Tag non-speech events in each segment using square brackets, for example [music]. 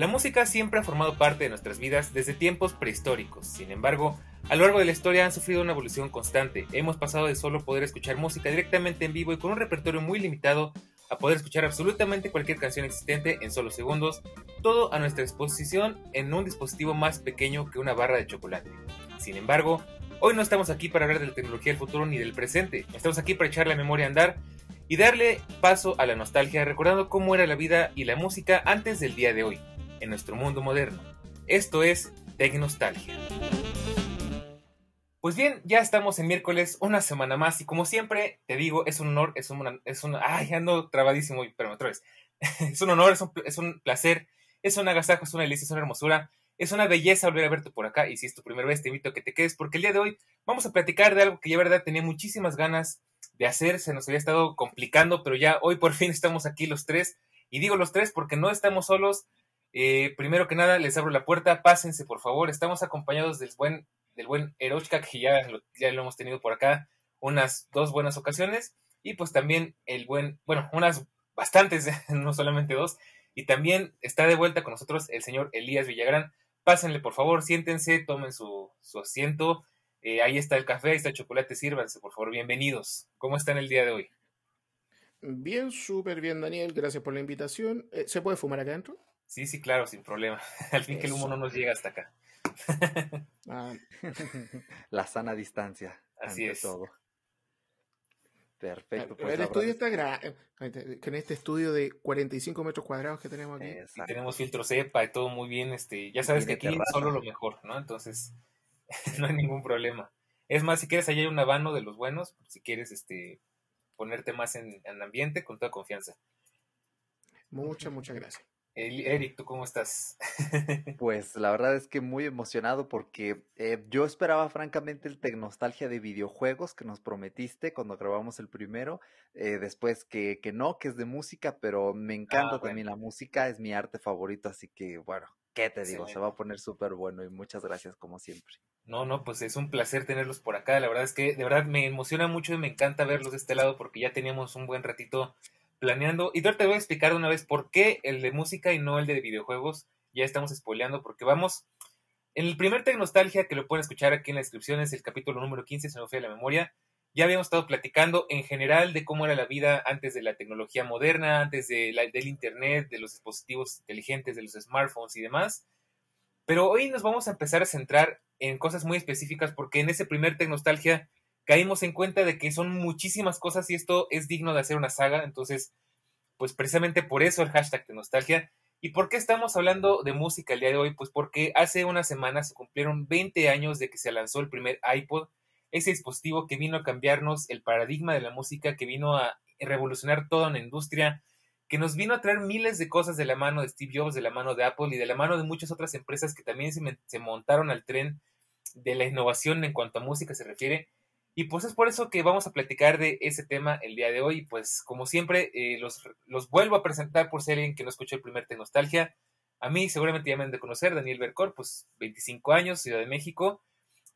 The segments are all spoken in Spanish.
La música siempre ha formado parte de nuestras vidas desde tiempos prehistóricos. Sin embargo, a lo largo de la historia han sufrido una evolución constante. Hemos pasado de solo poder escuchar música directamente en vivo y con un repertorio muy limitado a poder escuchar absolutamente cualquier canción existente en solo segundos, todo a nuestra disposición en un dispositivo más pequeño que una barra de chocolate. Sin embargo, hoy no estamos aquí para hablar de la tecnología del futuro ni del presente, estamos aquí para echar la memoria a andar y darle paso a la nostalgia recordando cómo era la vida y la música antes del día de hoy en nuestro mundo moderno. Esto es Tecnostalgia. Pues bien, ya estamos en miércoles, una semana más, y como siempre te digo, es un honor, es un, es un, ay, ando trabadísimo, pero otra vez. [laughs] es un honor, es un, es un placer, es un agasajo, es una delicia, es una hermosura, es una belleza volver a verte por acá, y si es tu primera vez, te invito a que te quedes, porque el día de hoy vamos a platicar de algo que ya verdad tenía muchísimas ganas de hacer, se nos había estado complicando, pero ya hoy por [laughs] fin estamos aquí los tres, y digo los tres porque no estamos solos, eh, primero que nada, les abro la puerta, pásense por favor. Estamos acompañados del buen, del buen Erochka, que ya lo, ya lo hemos tenido por acá unas dos buenas ocasiones. Y pues también el buen, bueno, unas bastantes, [laughs] no solamente dos. Y también está de vuelta con nosotros el señor Elías Villagrán. Pásenle por favor, siéntense, tomen su, su asiento. Eh, ahí está el café, ahí está el chocolate, sírvanse por favor, bienvenidos. ¿Cómo están el día de hoy? Bien, súper bien, Daniel. Gracias por la invitación. Eh, ¿Se puede fumar acá adentro? Sí, sí, claro, sin problema. [laughs] Al fin que el humo no nos llega hasta acá. [laughs] Ah. [laughs] La sana distancia. Así es. Todo. Perfecto. Pues el estudio está grande. Con este estudio de 45 metros cuadrados que tenemos aquí. Y tenemos filtro cepa y todo muy bien. Este, ya sabes que aquí es solo lo mejor, ¿no? Entonces, no hay ningún problema. Es más, si quieres, allá hay un habano de los buenos. Si quieres este, ponerte más en, en ambiente, con toda confianza. Muchas, muchas gracias. Eric, ¿tú cómo estás? [laughs] pues la verdad es que muy emocionado porque eh, yo esperaba francamente el Tecnostalgia de videojuegos que nos prometiste cuando grabamos el primero, eh, después que, que, no, que es de música, pero me encanta ah, también la música, es mi arte favorito, así que bueno, ¿qué te digo? Se va a poner súper bueno y muchas gracias como siempre. No, no, pues es un placer tenerlos por acá, la verdad es que de verdad me emociona mucho y me encanta verlos de este lado porque ya teníamos un buen ratito planeando. Y te voy a explicar de una vez por qué el de música y no el de videojuegos. Ya estamos spoileando porque vamos. En el primer Tecnostalgia, que lo pueden escuchar aquí en la descripción, es el capítulo número 15, se me fue la memoria. Ya habíamos estado platicando en general de cómo era la vida antes de la tecnología moderna, antes de la, del Internet, de los dispositivos inteligentes, de los smartphones y demás. Pero hoy nos vamos a empezar a centrar en cosas muy específicas porque en ese primer Tecnostalgia caímos en cuenta de que son muchísimas cosas y esto es digno de hacer una saga, entonces, pues precisamente por eso el hashtag de nostalgia. ¿Y por qué estamos hablando de música el día de hoy? Pues porque hace unas semanas se cumplieron 20 años de que se lanzó el primer iPod, ese dispositivo que vino a cambiarnos el paradigma de la música, que vino a revolucionar toda una industria, que nos vino a traer miles de cosas de la mano de Steve Jobs, de la mano de Apple y de la mano de muchas otras empresas que también se montaron al tren de la innovación en cuanto a música se refiere y pues es por eso que vamos a platicar de ese tema el día de hoy. Pues como siempre, eh, los, los, vuelvo a presentar por si alguien que no escuchó el primer Nostalgia. A mí seguramente ya me han de conocer, Daniel Bercor, pues 25 años, Ciudad de México.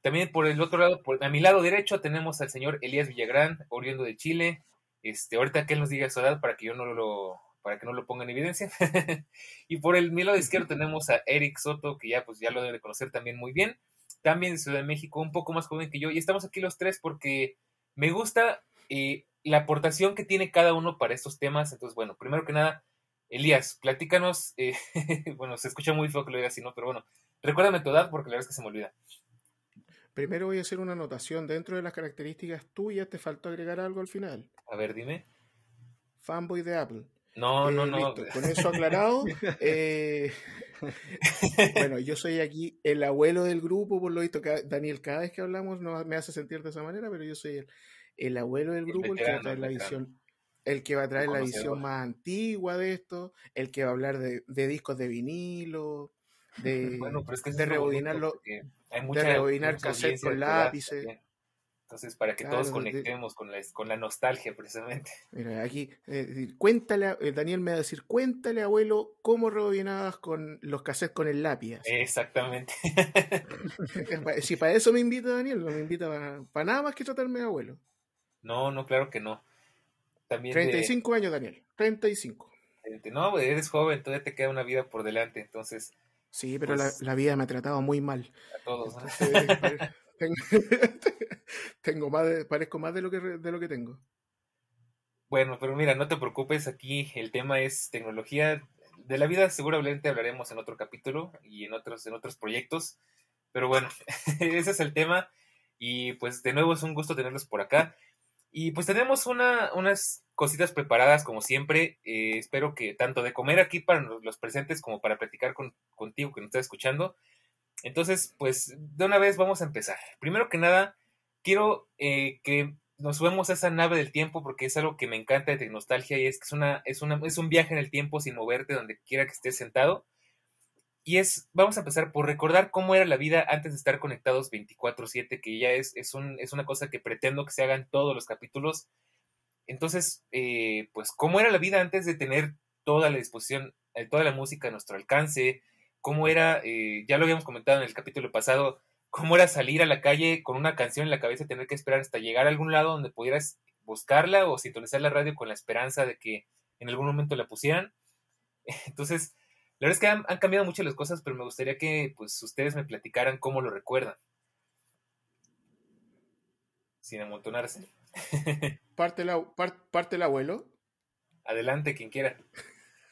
También por el otro lado, a mi lado derecho tenemos al señor Elías Villagrán, oriundo de Chile. Este, ahorita que él nos diga su edad para que yo no lo, para que no lo ponga en evidencia. [laughs] y por el mi lado izquierdo tenemos a Eric Soto, que ya pues ya lo debe conocer también muy bien también de Ciudad de México, un poco más joven que yo, y estamos aquí los tres porque me gusta eh, la aportación que tiene cada uno para estos temas. Entonces, bueno, primero que nada, Elías, platícanos, eh, [laughs] bueno, se escucha muy feo que lo diga así, ¿no? Pero bueno, recuérdame tu edad porque la verdad es que se me olvida. Primero voy a hacer una anotación. Dentro de las características tuyas, te faltó agregar algo al final. A ver, dime. Fanboy de Apple. No, no, Eh, no. listo, Con eso aclarado. [laughs] eh, [laughs] bueno, yo soy aquí el abuelo del grupo, por lo visto. Daniel, cada vez que hablamos no me hace sentir de esa manera, pero yo soy el, el abuelo del El grupo, el que va a traer la visión. El que va a traer la visión más antigua de esto, el que va a hablar de, de discos de vinilo, de, Bueno, pero es que eso de lo hay mucha, rebobinar mucha cassette audiencia con lápices. también. Entonces, para que todos de- conectemos con la, con la nostalgia, precisamente. [laughs] Mira, aquí, eh, cuéntale, eh, Daniel me va a decir, cuéntale, abuelo, cómo rebobinabas con los cassettes con el lápiz. Exactamente. [laughs] si [laughs] para eso me invita Daniel, no me invita para, nada más que tratarme de abuelo. No, no, claro que no. También de- 35 años, Daniel, 35. de- no, güey, eres joven, todavía te queda una vida por delante, entonces, Sí, pero Pues- la, la vida me ha tratado muy mal. a todos, ¿no? Entonces, pare- [laughs] tengo, más de- parezco más de lo que de lo que tengo. Bueno, pero mira, no te preocupes, aquí el tema es tecnología. De la vida seguramente hablaremos en otro capítulo y en otros, en otros proyectos. Pero bueno, [laughs] ese es el tema. Y pues de nuevo es un gusto tenerlos por acá. Y pues tenemos una, unas cositas preparadas como siempre. Eh, espero que tanto de comer aquí para los presentes como para platicar con, contigo que nos estás escuchando. Entonces, pues de una vez vamos a empezar. Primero que nada, quiero eh, que nos subamos a esa nave del tiempo porque es algo que me encanta de Tecnostalgia y es que es, una, es, una, es un viaje en el tiempo sin moverte donde quiera que estés sentado. Y es, vamos a empezar por recordar cómo era la vida antes de estar conectados 24/7, que ya es, es, un, es una cosa que pretendo que se hagan todos los capítulos. Entonces, eh, pues, ¿cómo era la vida antes de tener toda la disposición, eh, toda la música a nuestro alcance? ¿Cómo era, eh, ya lo habíamos comentado en el capítulo pasado, cómo era salir a la calle con una canción en la cabeza y tener que esperar hasta llegar a algún lado donde pudieras buscarla o sintonizar la radio con la esperanza de que en algún momento la pusieran? [laughs] Entonces, la verdad es que han, han cambiado mucho las cosas, pero me gustaría que pues ustedes me platicaran cómo lo recuerdan. Sin amontonarse. [laughs] Parte, par- parte el abuelo. Adelante, quien quiera.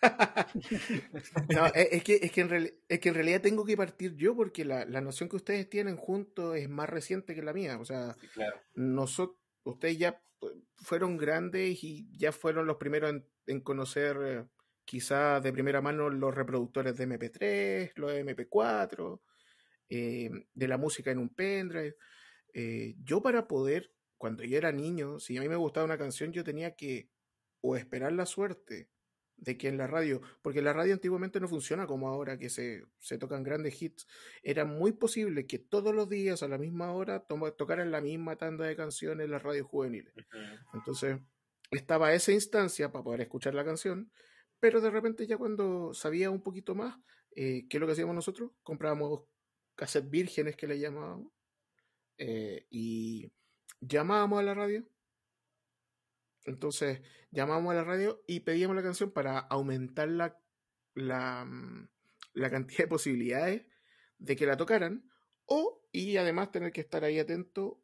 [laughs] No, es, que, es, que en reali- es que en realidad tengo que partir yo porque la, la noción que ustedes tienen juntos es más reciente que la mía. O sea, Sí, claro. nosotros, ustedes ya fueron grandes y ya fueron los primeros en, en conocer eh, quizá de primera mano los reproductores de MP3, los de MP4, eh, de la música en un pendrive. Eh, yo para poder, cuando yo era niño, si a mí me gustaba una canción, yo tenía que o esperar la suerte de que en la radio, porque la radio antiguamente no funciona como ahora, que se, se tocan grandes hits, era muy posible que todos los días a la misma hora tocaran la misma tanda de canciones las radios juveniles. Entonces, estaba esa instancia para poder escuchar la canción, pero de repente ya cuando sabía un poquito más, eh, ¿qué es lo que hacíamos nosotros? Comprábamos cassettes vírgenes que le llamábamos eh, y llamábamos a la radio. Entonces, llamábamos a la radio y pedíamos la canción para aumentar la, la, mm, la cantidad de posibilidades de que la tocaran o y además tener que estar ahí atento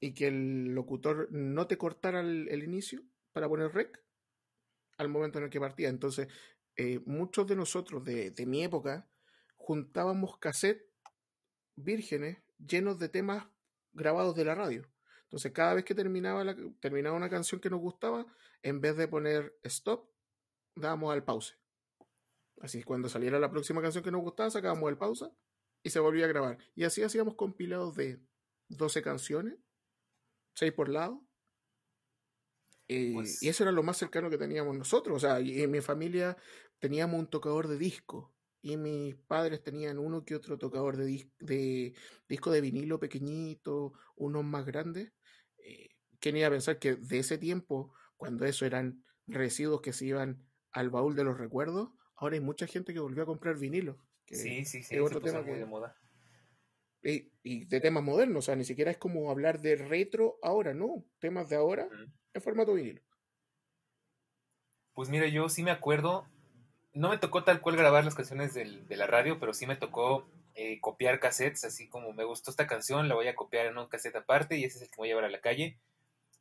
y que el locutor no te cortara el, inicio para poner rec al momento en el que partía. Entonces, eh, muchos de nosotros de, de mi época juntábamos cassettes vírgenes llenos de temas grabados de la radio. Entonces, cada vez que terminaba, la, terminaba una canción que nos gustaba, en vez de poner stop, dábamos al pause. Así, cuando saliera la próxima canción que nos gustaba, sacábamos el pausa y se volvía a grabar. Y así hacíamos compilados de 12 canciones, 6 por lado. Eh, Pues- y eso era lo más cercano que teníamos nosotros. O sea, y en mi familia teníamos un tocador de disco. Y mis padres tenían uno que otro tocador de, dis- de disco de vinilo pequeñito, unos más grandes. Eh, ¿Quién iba a pensar que de ese tiempo, cuando eso eran residuos que se iban al baúl de los recuerdos, ahora hay mucha gente que volvió a comprar vinilo. que- Sí, sí, sí, es otro tema muy que- de moda. y, y de temas modernos, o sea, ni siquiera es como hablar de retro ahora, no, temas de ahora en formato vinilo. Pues mira, yo sí me acuerdo, no me tocó tal cual grabar las canciones del- de la radio, pero sí me tocó eh, copiar cassettes, así como me gustó esta canción, la voy a copiar en un cassette aparte y ese es el que voy a llevar a la calle.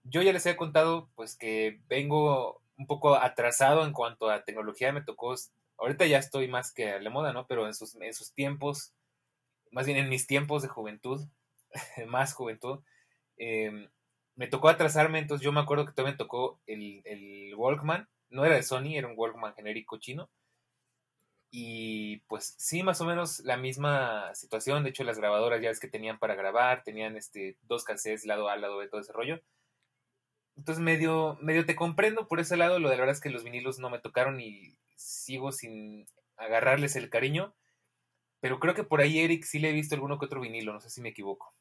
Yo ya les he contado pues que vengo un poco atrasado en cuanto a tecnología, me tocó, ahorita ya estoy más que a la moda, ¿no? Pero en sus, en sus tiempos, más bien en mis tiempos de juventud, [laughs] más juventud, eh, me tocó atrasarme, entonces yo me acuerdo que todavía me tocó el, el Walkman, no era de Sony, era un Walkman genérico chino. Y pues sí, más o menos la misma situación. De hecho, las grabadoras ya es que tenían para grabar, tenían este, dos cassettes lado A, lado B, todo ese rollo. Entonces medio, medio te comprendo por ese lado. Lo de la verdad es que los vinilos no me tocaron y sigo sin agarrarles el cariño. Pero creo que por ahí, Eric, sí le he visto alguno que otro vinilo, no sé si me equivoco.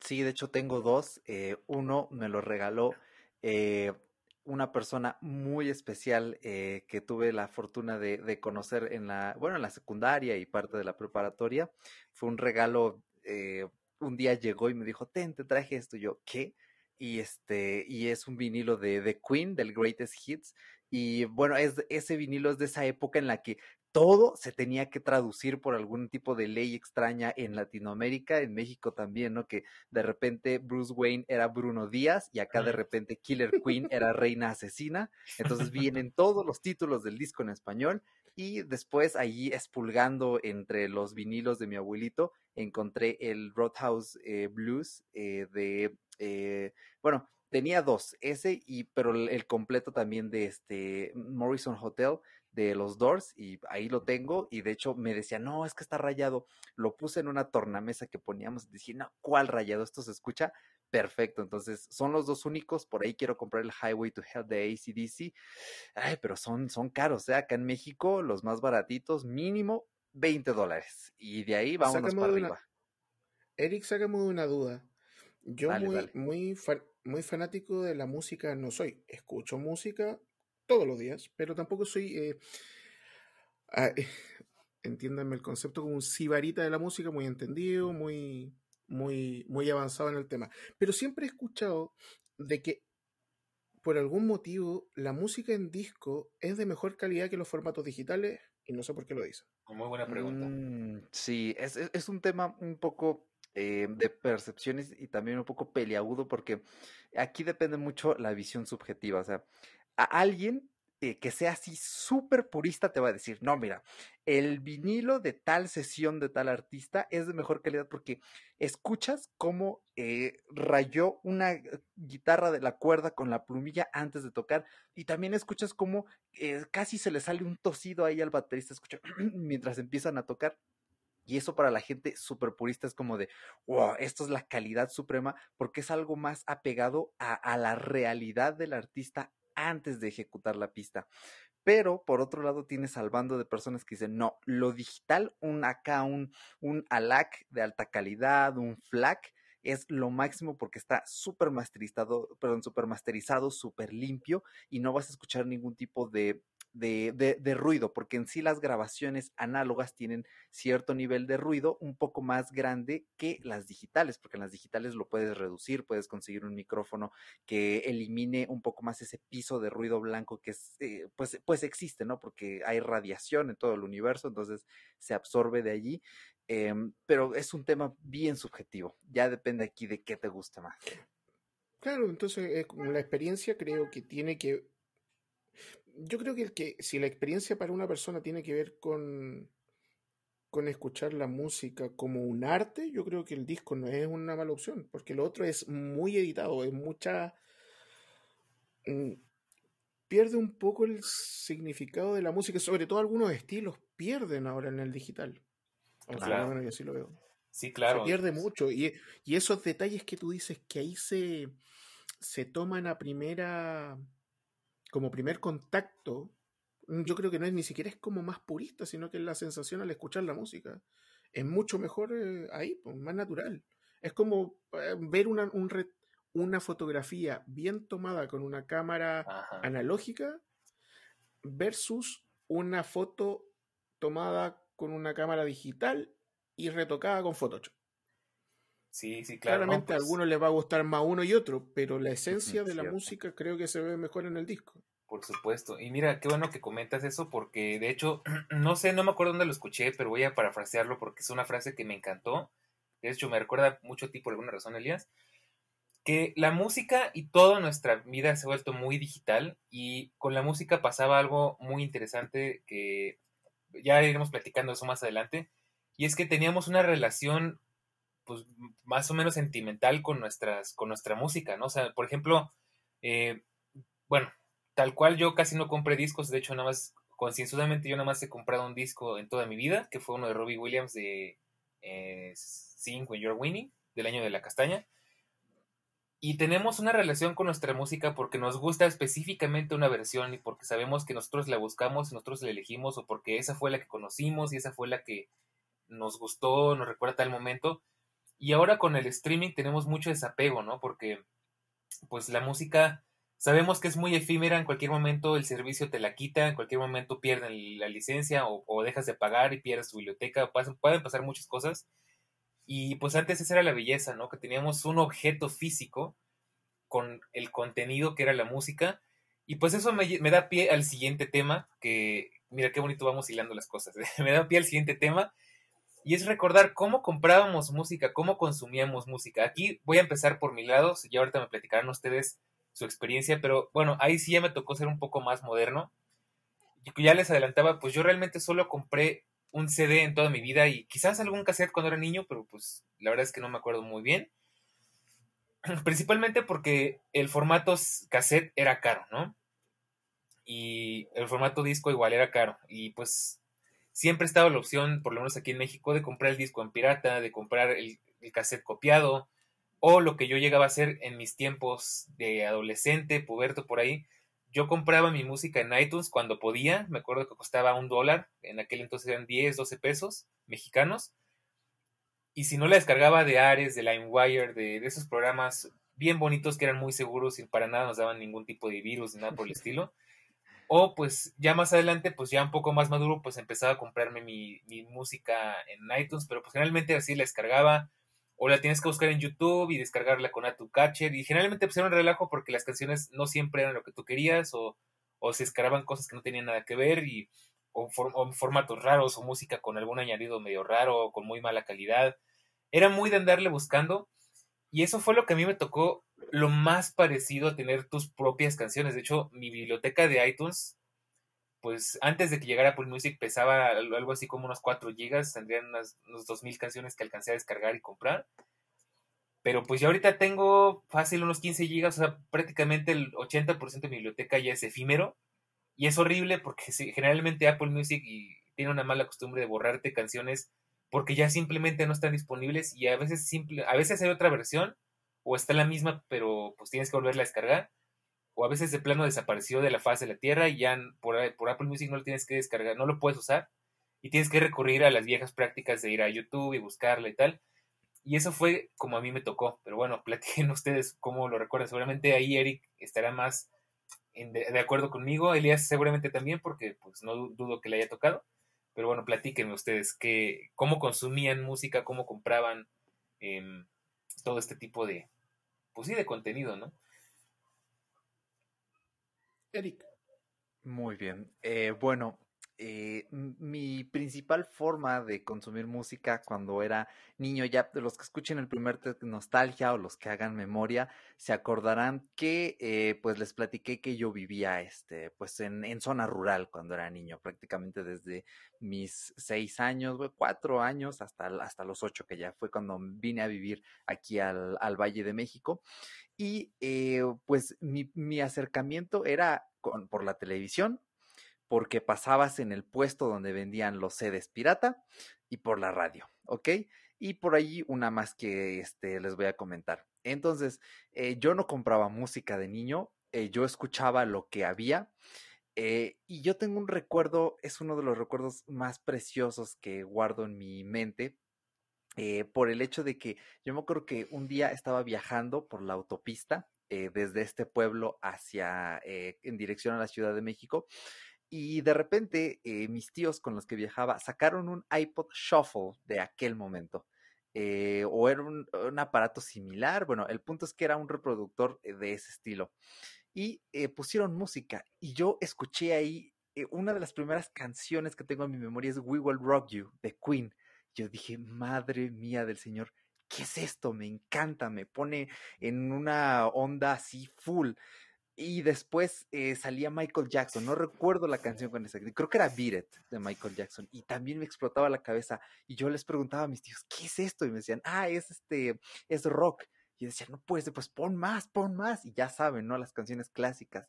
Sí, de hecho tengo dos. Eh, uno me lo regaló eh, una persona muy especial eh, que tuve la fortuna de, conocer en la, bueno, en la secundaria y parte de la preparatoria. Fue un regalo, un día llegó y me dijo, ten, te traje esto. Y yo, ¿qué? Y este, y es un vinilo de, de Queen, del Greatest Hits. Y bueno, es, ese vinilo es de esa época en la que todo se tenía que traducir por algún tipo de ley extraña en Latinoamérica, en México también, ¿no? Que de repente Bruce Wayne era Bruno Díaz y acá de repente Killer Queen [laughs] era Reina Asesina. Entonces vienen todos los títulos del disco en español y después allí expulgando entre los vinilos de mi abuelito encontré el Roadhouse eh, Blues eh, de, eh, bueno, tenía dos, ese y pero el completo también de este Morrison Hotel de los Doors y ahí lo tengo y de hecho me decía, no, es que está rayado. Lo puse en una tornamesa que poníamos y decía, no, ¿cuál rayado? Esto se escucha perfecto. Entonces son los dos únicos. Por ahí quiero comprar el Highway to Hell de ACDC. Ay, pero son, son caros. ¿eh? Acá en México los más baratitos, mínimo 20 dólares. Y de ahí vámonos para arriba. Eric, sácame una duda. Yo muy, Muy, muy fanático de la música no soy. Escucho música, todos los días, pero tampoco soy, eh, ah, eh, entiéndanme el concepto como un sibarita de la música, muy entendido, muy, muy, muy avanzado en el tema. Pero siempre he escuchado de que por algún motivo la música en disco es de mejor calidad que los formatos digitales y no sé por qué lo dicen. Muy buena pregunta. Mm, sí, es, es, un tema un poco eh, de percepciones y también un poco peliagudo porque aquí depende mucho la visión subjetiva. O sea, a alguien eh, que sea así súper purista te va a decir, no, mira, el vinilo de tal sesión de tal artista es de mejor calidad porque escuchas cómo eh, rayó una eh, guitarra de la cuerda con la plumilla antes de tocar y también escuchas cómo casi se le sale un tosido ahí al baterista, escucha, [clears throat] mientras empiezan a tocar. Y eso para la gente súper purista es como de, wow, esto es la calidad suprema porque es algo más apegado a la realidad del artista antes de ejecutar la pista. Pero por otro lado tienes al bando de personas que dicen, no, lo digital, un acá, un, ALAC de alta calidad, un FLAC, es lo máximo porque está súper masterizado, perdón, súper masterizado, súper limpio y no vas a escuchar ningún tipo de de, de, ruido, porque en sí las grabaciones análogas tienen cierto nivel de ruido un poco más grande que las digitales, porque en las digitales lo puedes reducir, puedes conseguir un micrófono que elimine un poco más ese piso de ruido blanco que eh, pues, pues existe, ¿no? Porque hay radiación en todo el universo, entonces se absorbe de allí. Em, pero es un tema bien subjetivo, ya depende aquí de qué te guste más. Claro, entonces eh, la experiencia creo que tiene que yo creo que, el que si la experiencia para una persona tiene que ver con, con escuchar la música como un arte, yo creo que el disco no es una mala opción, porque lo otro es muy editado, es mucha... Mm, pierde un poco el significado de la música, sobre todo algunos estilos pierden ahora en el digital. Claro. yo así lo veo. Sí, claro. Se pierde mucho. Y, y, esos detalles que tú dices que ahí se, se toman a primera como primer contacto, mm, yo creo que no es ni siquiera es como más purista, sino que es la sensación al escuchar la música. Es mucho mejor eh, ahí, pues, más natural. Es como eh, ver una, una fotografía bien tomada con una cámara analógica versus una foto tomada con una cámara digital y retocada con Photoshop. Sí, sí, claro. Claramente a pues algunos les va a gustar más uno y otro, pero la esencia de la música creo que se ve mejor en el disco. Por supuesto. Y mira, qué bueno que comentas eso, porque de hecho, [clears throat] no sé, no me acuerdo dónde lo escuché, pero voy a parafrasearlo porque es una frase que me encantó. De hecho, me recuerda mucho a ti por alguna razón, Elías. Que la música y toda nuestra vida se ha vuelto muy digital y con la música pasaba algo muy interesante que ya iremos platicando eso más adelante. Y es que teníamos una relación pues más o menos sentimental con nuestras, con nuestra música, ¿no? O sea, por ejemplo, eh, bueno, tal cual yo casi no compré discos, de hecho nada más, concienzudamente yo nada más he comprado un disco en toda mi vida, que fue uno de Robbie Williams de eh, Sing When You're Winning, del año de la castaña. Y tenemos una relación con nuestra música porque nos gusta específicamente una versión y porque sabemos que nosotros la buscamos nosotros la elegimos o porque esa fue la que conocimos y esa fue la que nos gustó, nos recuerda tal momento. Y ahora con el streaming tenemos mucho desapego, ¿no? Porque pues la música sabemos que es muy efímera, en cualquier momento el servicio te la quita, en cualquier momento pierden la licencia o, dejas de pagar y pierdes tu biblioteca, pueden pasar muchas cosas. Y pues antes esa era la belleza, ¿no? Que teníamos un objeto físico con el contenido que era la música. Y pues eso me da pie al siguiente tema, que mira qué bonito vamos hilando las cosas. [laughs] me da pie al siguiente tema, y es recordar cómo comprábamos música, cómo consumíamos música. Aquí voy a empezar por mi lado, y ahorita me platicarán ustedes su experiencia, pero bueno, ahí sí ya me tocó ser un poco más moderno. Y ya les adelantaba, pues yo realmente solo compré un CD en toda mi vida y quizás algún cassette cuando era niño, pero pues la verdad es que no me acuerdo muy bien. [clears throat] Principalmente porque el formato cassette era caro, ¿no? Y el formato disco igual era caro. Y pues siempre estaba la opción, por lo menos aquí en México, de comprar el disco en pirata, de comprar el, cassette copiado, o lo que yo llegaba a hacer en mis tiempos de adolescente, puberto por ahí, yo compraba mi música en iTunes cuando podía, me acuerdo que costaba un dólar, en aquel entonces eran 10, 12 pesos mexicanos, y si no la descargaba de Ares, de LimeWire, de, de esos programas bien bonitos que eran muy seguros y para nada nos daban ningún tipo de virus ni nada por el estilo, o pues ya más adelante, pues ya un poco más maduro, pues empezaba a comprarme mi, mi música en iTunes, pero pues generalmente así la descargaba, o la tienes que buscar en YouTube y descargarla con Catcher y generalmente pues era un relajo porque las canciones no siempre eran lo que tú querías, o, o se descargaban cosas que no tenían nada que ver, y, o, o formatos raros, o música con algún añadido medio raro, o con muy mala calidad. Era muy de andarle buscando, y eso fue lo que a mí me tocó lo más parecido a tener tus propias canciones. De hecho, mi biblioteca de iTunes, pues antes de que llegara Apple Music pesaba algo así como unos 4 gigas, tendrían unas, unos 2000 canciones que alcancé a descargar y comprar. Pero pues ya ahorita tengo fácil unos 15 gigas, o sea, prácticamente el 80% de mi biblioteca ya es efímero. Y es horrible porque generalmente Apple Music tiene una mala costumbre de borrarte canciones porque ya simplemente no están disponibles y a veces simple, a veces hay otra versión o está la misma, pero pues tienes que volverla a descargar, o a veces de plano desapareció de la faz de la Tierra y ya por, por Apple Music no lo tienes que descargar, no lo puedes usar, y tienes que recurrir a las viejas prácticas de ir a YouTube y buscarla y tal. Y eso fue como a mí me tocó, pero bueno, [laughs] platiquen ustedes cómo lo recuerdan. Seguramente ahí Eric estará más de, acuerdo conmigo, Elías seguramente también, porque pues no dudo que le haya tocado. Pero bueno, platíquenme ustedes que, cómo consumían música, cómo compraban eh, todo este tipo de, pues sí, de contenido, ¿no? Eric. Muy bien. Eh, bueno, eh, mi principal forma de consumir música cuando era niño, ya los que escuchen el primer nostalgia o los que hagan memoria, se acordarán que eh, pues les platiqué que yo vivía este, pues en, en, zona rural cuando era niño, prácticamente desde mis seis años, cuatro años hasta, hasta los ocho, que ya fue cuando vine a vivir aquí al, al Valle de México. Y eh, pues mi, mi acercamiento era por la televisión, porque pasabas en el puesto donde vendían los CDs pirata y por la radio, ¿ok? Y por allí una más que este, les voy a comentar. Entonces, eh, yo no compraba música de niño, eh, yo escuchaba lo que había. Eh, y yo tengo un recuerdo, es uno de los recuerdos más preciosos que guardo en mi mente, por el hecho de que yo me acuerdo que un día estaba viajando por la autopista desde este pueblo hacia, en dirección a la Ciudad de México, y de repente eh, mis tíos con los que viajaba sacaron un iPod Shuffle de aquel momento. Eh, o era un, aparato similar. Bueno, el punto es que era un reproductor eh, de ese estilo. Y pusieron música. Y yo escuché ahí una de las primeras canciones que tengo en mi memoria es We Will Rock You de Queen. Yo dije, madre mía del Señor, ¿qué es esto? Me encanta, me pone en una onda así full. Y después eh, salía Michael Jackson, no recuerdo la canción con esa, creo que era Beat It de Michael Jackson, y también me explotaba la cabeza. Y yo les preguntaba a mis tíos, ¿qué es esto? Y me decían, ah, es este, es rock. Y yo decía, no puede ser, pues pon más, pon más. Y ya saben, ¿no? Las canciones clásicas.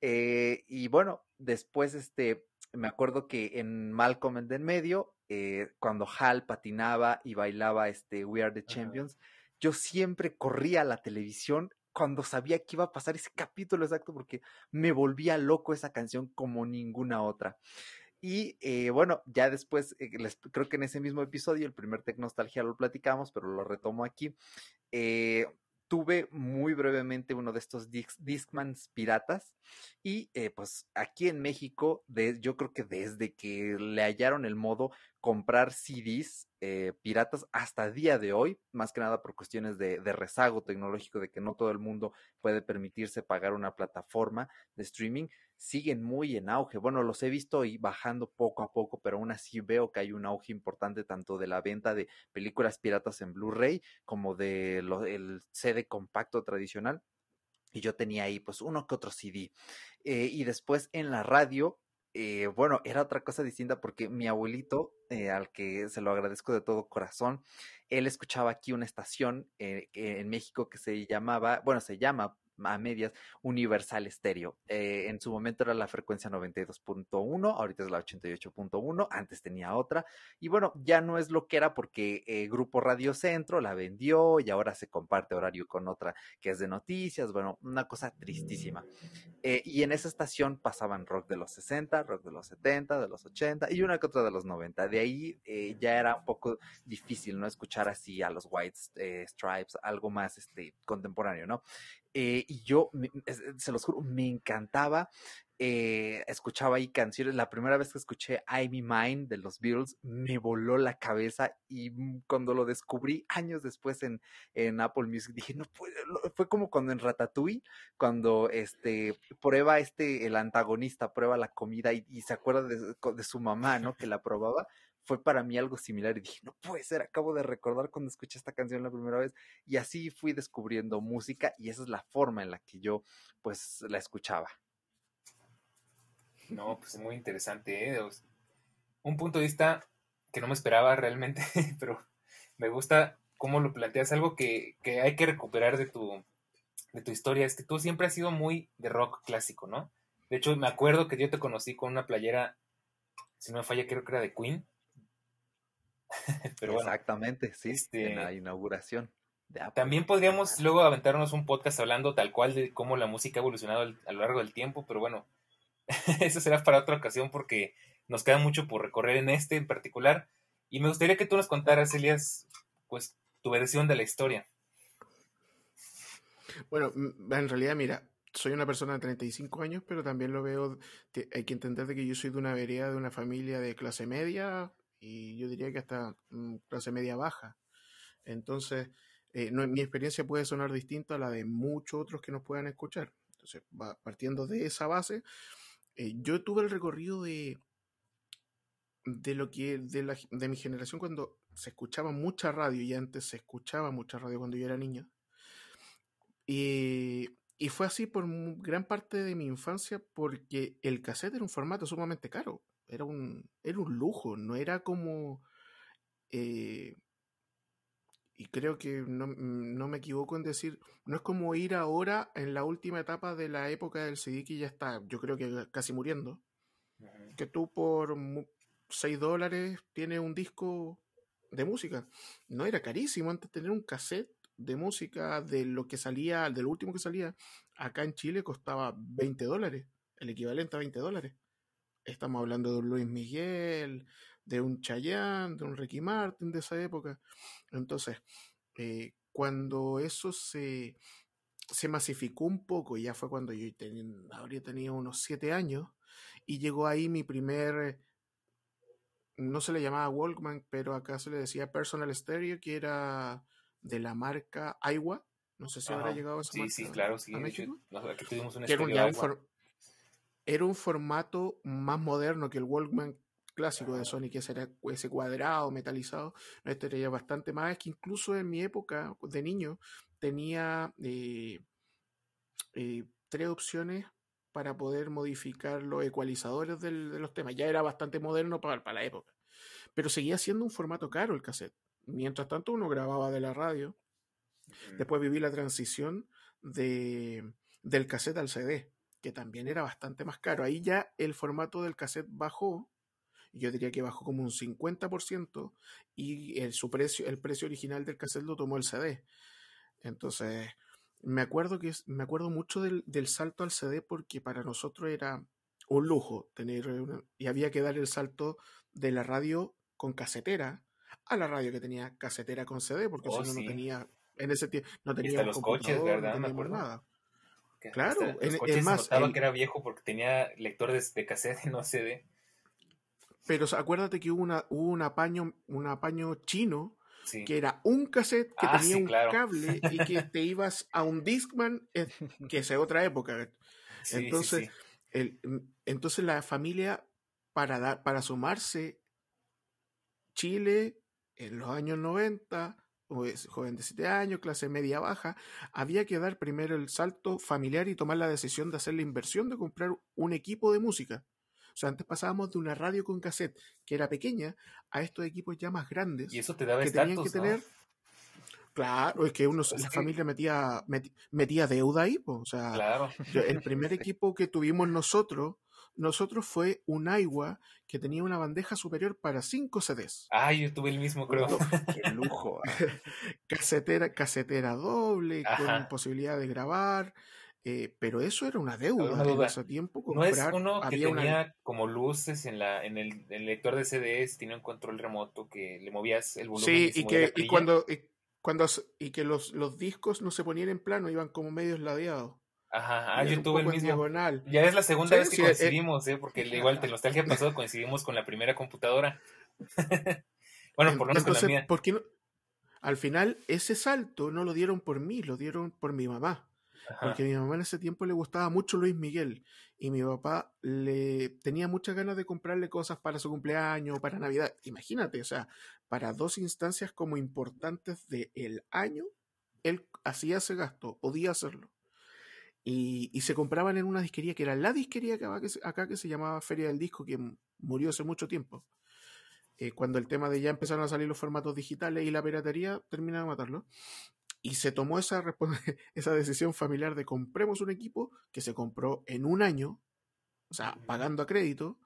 Eh, y bueno, después este, me acuerdo que en Malcolm en en medio, eh, cuando Hal patinaba y bailaba este We Are the Champions, yo siempre corría a la televisión cuando sabía que iba a pasar ese capítulo exacto porque me volvía loco esa canción como ninguna otra. Y eh, bueno, ya después, eh, creo que en ese mismo episodio, el primer Tecnostalgia lo platicamos, pero lo retomo aquí. Eh, tuve muy brevemente uno de estos Discmans piratas y pues aquí en México, yo creo que desde que le hallaron el modo comprar CDs piratas hasta día de hoy, más que nada por cuestiones de, de, rezago tecnológico, de que no todo el mundo puede permitirse pagar una plataforma de streaming, siguen muy en auge. Bueno, los he visto y bajando poco a poco, pero aún así veo que hay un auge importante tanto de la venta de películas piratas en Blu-ray como del CD compacto tradicional. Y yo tenía ahí pues uno que otro CD. Eh, y después en la radio, eh, bueno, era otra cosa distinta porque mi abuelito, eh, al que se lo agradezco de todo corazón, él escuchaba aquí una estación en México que se llamaba, bueno, se llama a medias Universal Stereo. Eh, en su momento era la frecuencia 92.1, ahorita es la 88.1, antes tenía otra. Y bueno, ya no es lo que era porque eh, Grupo Radio Centro la vendió y ahora se comparte horario con otra que es de noticias. Bueno, una cosa tristísima. Eh, y en esa estación pasaban rock de los 60, rock de los 70, de los 80 y una que otra de los 90. De ahí ya era un poco difícil, ¿no? Escuchar así a los White Stripes, algo más este, contemporáneo, ¿no? Eh, y yo, se los juro, me encantaba. Eh, escuchaba ahí canciones. La primera vez que escuché I'm Mine de los Beatles me voló la cabeza y cuando lo descubrí años después en, en Apple Music dije, no puede, fue como cuando en Ratatouille, cuando este prueba este, el antagonista, prueba la comida y, se acuerda de, su mamá, ¿no? Que la probaba fue para mí algo similar y dije, no puede ser, acabo de recordar cuando escuché esta canción la primera vez y así fui descubriendo música y esa es la forma en la que yo pues la escuchaba. No, pues muy interesante, ¿eh? Un punto de vista que no me esperaba realmente, [laughs] pero me gusta cómo lo planteas, algo que, que hay que recuperar de tu, de tu historia, es que tú siempre has sido muy de rock clásico, ¿no? De hecho, me acuerdo que yo te conocí con una playera, si no me falla, creo que era de Queen, [laughs] Pero Exactamente, sí, en la este inauguración. También podríamos luego aventarnos un podcast hablando tal cual de cómo la música ha evolucionado a lo largo del tiempo, pero bueno, [laughs] eso será para otra ocasión porque nos queda mucho por recorrer en este en particular. Y me gustaría que tú nos contaras, Elias, pues tu versión de la historia. Bueno, en realidad, mira, soy una persona de 35 años, pero también lo veo, hay que entender de que yo soy de una vereda, de una familia de clase media, y yo diría que hasta mm, clase media baja. Entonces, eh, mi experiencia puede sonar distinta a la de muchos otros que nos puedan escuchar. Entonces, partiendo de esa base, eh, yo tuve el recorrido de, de lo que de, la, de mi generación cuando se escuchaba mucha radio y antes se escuchaba mucha radio cuando yo era niño. Y, y fue así por gran parte de mi infancia porque el cassette era un formato sumamente caro era un, era un lujo, no era como... Eh, y creo que no, no, me equivoco en decir, no es como ir ahora en la última etapa de la época del CD que ya está, yo creo que casi muriendo, que tú por 6 dólares tienes un disco de música. No era carísimo antes tener un cassette de música de lo que salía, del último que salía, acá en Chile costaba 20 dólares, el equivalente a 20 dólares. Estamos hablando de un Luis Miguel, de un Chayanne, de un Ricky Martin de esa época. Entonces, eh, cuando eso se, se masificó un poco, ya fue cuando yo habría tenido unos siete años, y llegó ahí mi primer, no se le llamaba Walkman, pero acá se le decía Personal Stereo, que era de la marca Aiwa. No sé si habrá llegado a esa sí, Sí, claro, sí. aquí tuvimos un era un formato más moderno que el Walkman clásico de Sony, que era ese cuadrado metalizado. Este era ya bastante más, es que incluso en mi época de niño tenía eh, eh, tres opciones para poder modificar los ecualizadores de los temas. Ya era bastante moderno para, para la época. Pero seguía siendo un formato caro el cassette. Mientras tanto uno grababa de la radio. Después viví la transición de, del cassette al CD que también era bastante más caro. Ahí ya el formato del cassette bajó, yo diría que bajó como un 50% y el, su precio, el precio original del cassette lo tomó el CD. Entonces, me acuerdo que me acuerdo mucho del, del salto al CD porque para nosotros era un lujo tener y había que dar el salto de la radio con casetera a la radio que tenía casetera con CD porque Oh, si no sí. no tenía en ese tiempo no tenía los coches, computador, ¿verdad? no teníamos nada. Que Claro, hasta en- los es coches se más, notaba el- que era viejo porque tenía lector de, de cassette y no CD. Pero acuérdate que hubo una hubo un apaño un apaño chino Sí. que era un cassette que Ah, tenía sí, un claro. cable y que [laughs] te ibas a un Discman, eh, que es otra época. Sí, sí, entonces. El, mm, entonces la familia, para, dar, para sumarse, Chile en los años 90, pues, joven de 7 años, clase media baja, había que dar primero el salto familiar y tomar la decisión de hacer la inversión de comprar un equipo de música. O sea, antes pasábamos de una radio con cassette que era pequeña a estos equipos ya más grandes Y eso te daba que tenían que ¿no? tener. Claro, es que uno, Es la familia metía, metía deuda ahí, po, o sea, Claro. el primer [laughs] equipo que tuvimos nosotros, nosotros fue un Aiwa que tenía una bandeja superior para 5 CDs. Ah, yo tuve el mismo, creo. [laughs] Qué lujo. [laughs] Casetera, casetera doble, Ajá. con posibilidad de grabar. eh, pero eso era una deuda Una en ese tiempo. ¿No es comprar- uno que había una- tenía como luces en la en el, el lector de CDs, tenía un control remoto que le movías el volumen Sí, y la que y cuando, y, cuando y que los, los discos no se ponían en plano, iban como medios ladeados. Ajá, ah, yo tuve el en mismo. diagonal. Ya es la segunda Sí, vez que sí, eh, coincidimos, ¿eh? Porque igual de nostalgia pasado coincidimos con la primera computadora. [laughs] bueno, por lo menos con la Entonces, mía. ¿por qué no? Al final, ese salto no lo dieron por mí, lo dieron por mi mamá. Ajá. Porque a mi mamá en ese tiempo le gustaba mucho Luis Miguel. Y mi papá le tenía muchas ganas de comprarle cosas para su cumpleaños o para Navidad. Imagínate, o sea, para dos instancias como importantes del año, él hacía ese gasto, podía hacerlo. Y, y se compraban en una disquería que era la disquería que acá, que se- acá que se llamaba Feria del Disco, que murió hace mucho tiempo. Eh, cuando el tema de ya empezaron a salir los formatos digitales y la piratería terminaba de matarlo. Y se tomó esa, [laughs] esa decisión familiar de compremos un equipo que se compró en un año, o sea, pagando a crédito,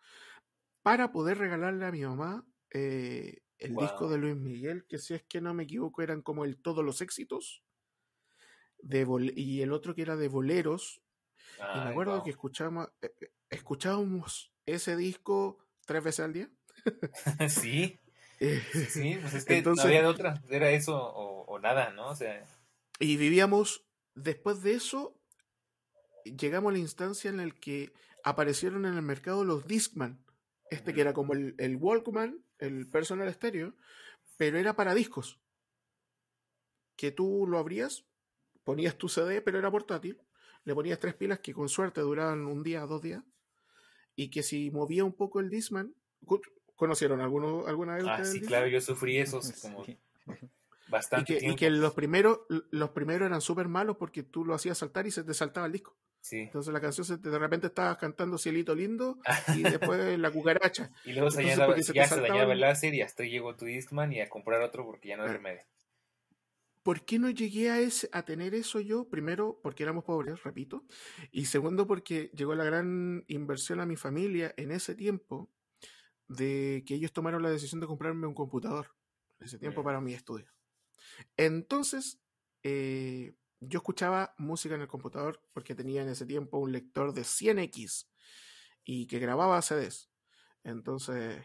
para poder regalarle a mi mamá eh, el Wow. disco de Luis Miguel, que si es que no me equivoco eran como el Todos los éxitos, de bol- y el otro que era de boleros, y me acuerdo que escuchamos, eh, eh, escuchábamos ese disco tres veces al día. [laughs] sí, [laughs] Eh, sí, sí, pues es que Entonces- no había de otra. Era eso o, o nada, ¿no? O sea, Y vivíamos, después de eso, llegamos a la instancia en la que aparecieron en el mercado los Discman. Este que era como el, el Walkman, el personal stereo, pero era para discos. Que tú lo abrías, ponías tu CD, pero era portátil, le ponías tres pilas que con suerte duraban un día, dos días, y que si movía un poco el Discman, cu- ¿conocieron alguno, alguna vez ah, sí, claro, yo sufrí esos como [laughs] Sí. Y bastante que, y que los primeros, los primeros eran súper malos porque tú lo hacías saltar y se te saltaba el disco. Sí. Entonces la canción se te- de repente estabas cantando Cielito Lindo [laughs] y después la cucaracha. Y luego se Entonces, te ya se dañaba el láser y hasta ahí llegó tu Discman y a comprar otro porque ya no hay Ah. remedio. ¿Por qué no llegué a, ese, a tener eso yo? Primero, porque éramos pobres, repito. Y segundo, porque llegó la gran inversión a mi familia en ese tiempo de que ellos tomaron la decisión de comprarme un computador. En ese tiempo para mi estudio. Entonces, eh, yo escuchaba música en el computador porque tenía en ese tiempo un lector de 100X y que grababa CDs. Entonces,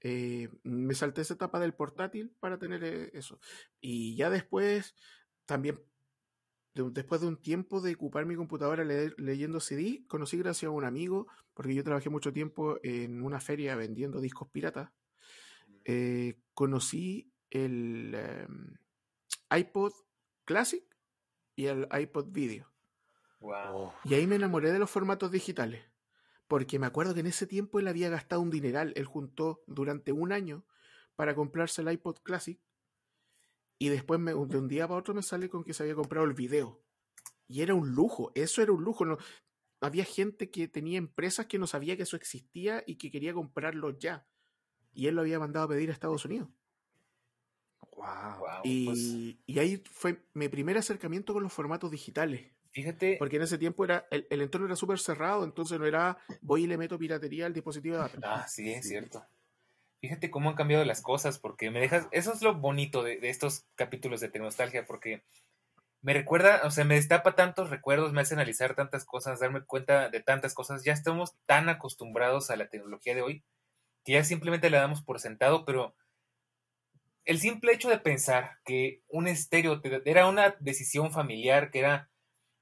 eh, me salté esa etapa del portátil para tener eh, eso. Y ya después, también, de- después de un tiempo de ocupar mi computadora leer- leyendo CD, conocí gracias a un amigo, porque yo trabajé mucho tiempo en una feria vendiendo discos piratas. eh, conocí el em, iPod Classic y el iPod Video. Wow. Oh, Y ahí me enamoré de los formatos digitales. Porque me acuerdo que en ese tiempo él había gastado un dineral. Él juntó durante un año para comprarse el iPod Classic. Y después me- de un día para otro me sale con que se había comprado el video. Y era un lujo. Eso era un lujo. No, había gente que tenía empresas que no sabía que eso existía y que quería comprarlo ya. Y él lo había mandado a pedir a Estados Unidos. wow. Wow, Y, pues, y ahí fue mi primer acercamiento con los formatos digitales. Fíjate. Porque en ese tiempo era el, el entorno era súper cerrado, entonces no era voy y le meto piratería al dispositivo de Apple. Ah, sí, es cierto. Fíjate cómo han cambiado las cosas, porque me dejas. Eso es lo bonito de, de estos capítulos de Tecnostalgia, porque me recuerda, o sea, me destapa tantos recuerdos, me hace analizar tantas cosas, darme cuenta de tantas cosas. Ya estamos tan acostumbrados a la tecnología de hoy que ya simplemente la damos por sentado, pero el simple hecho de pensar que un estéreo era una decisión familiar, que era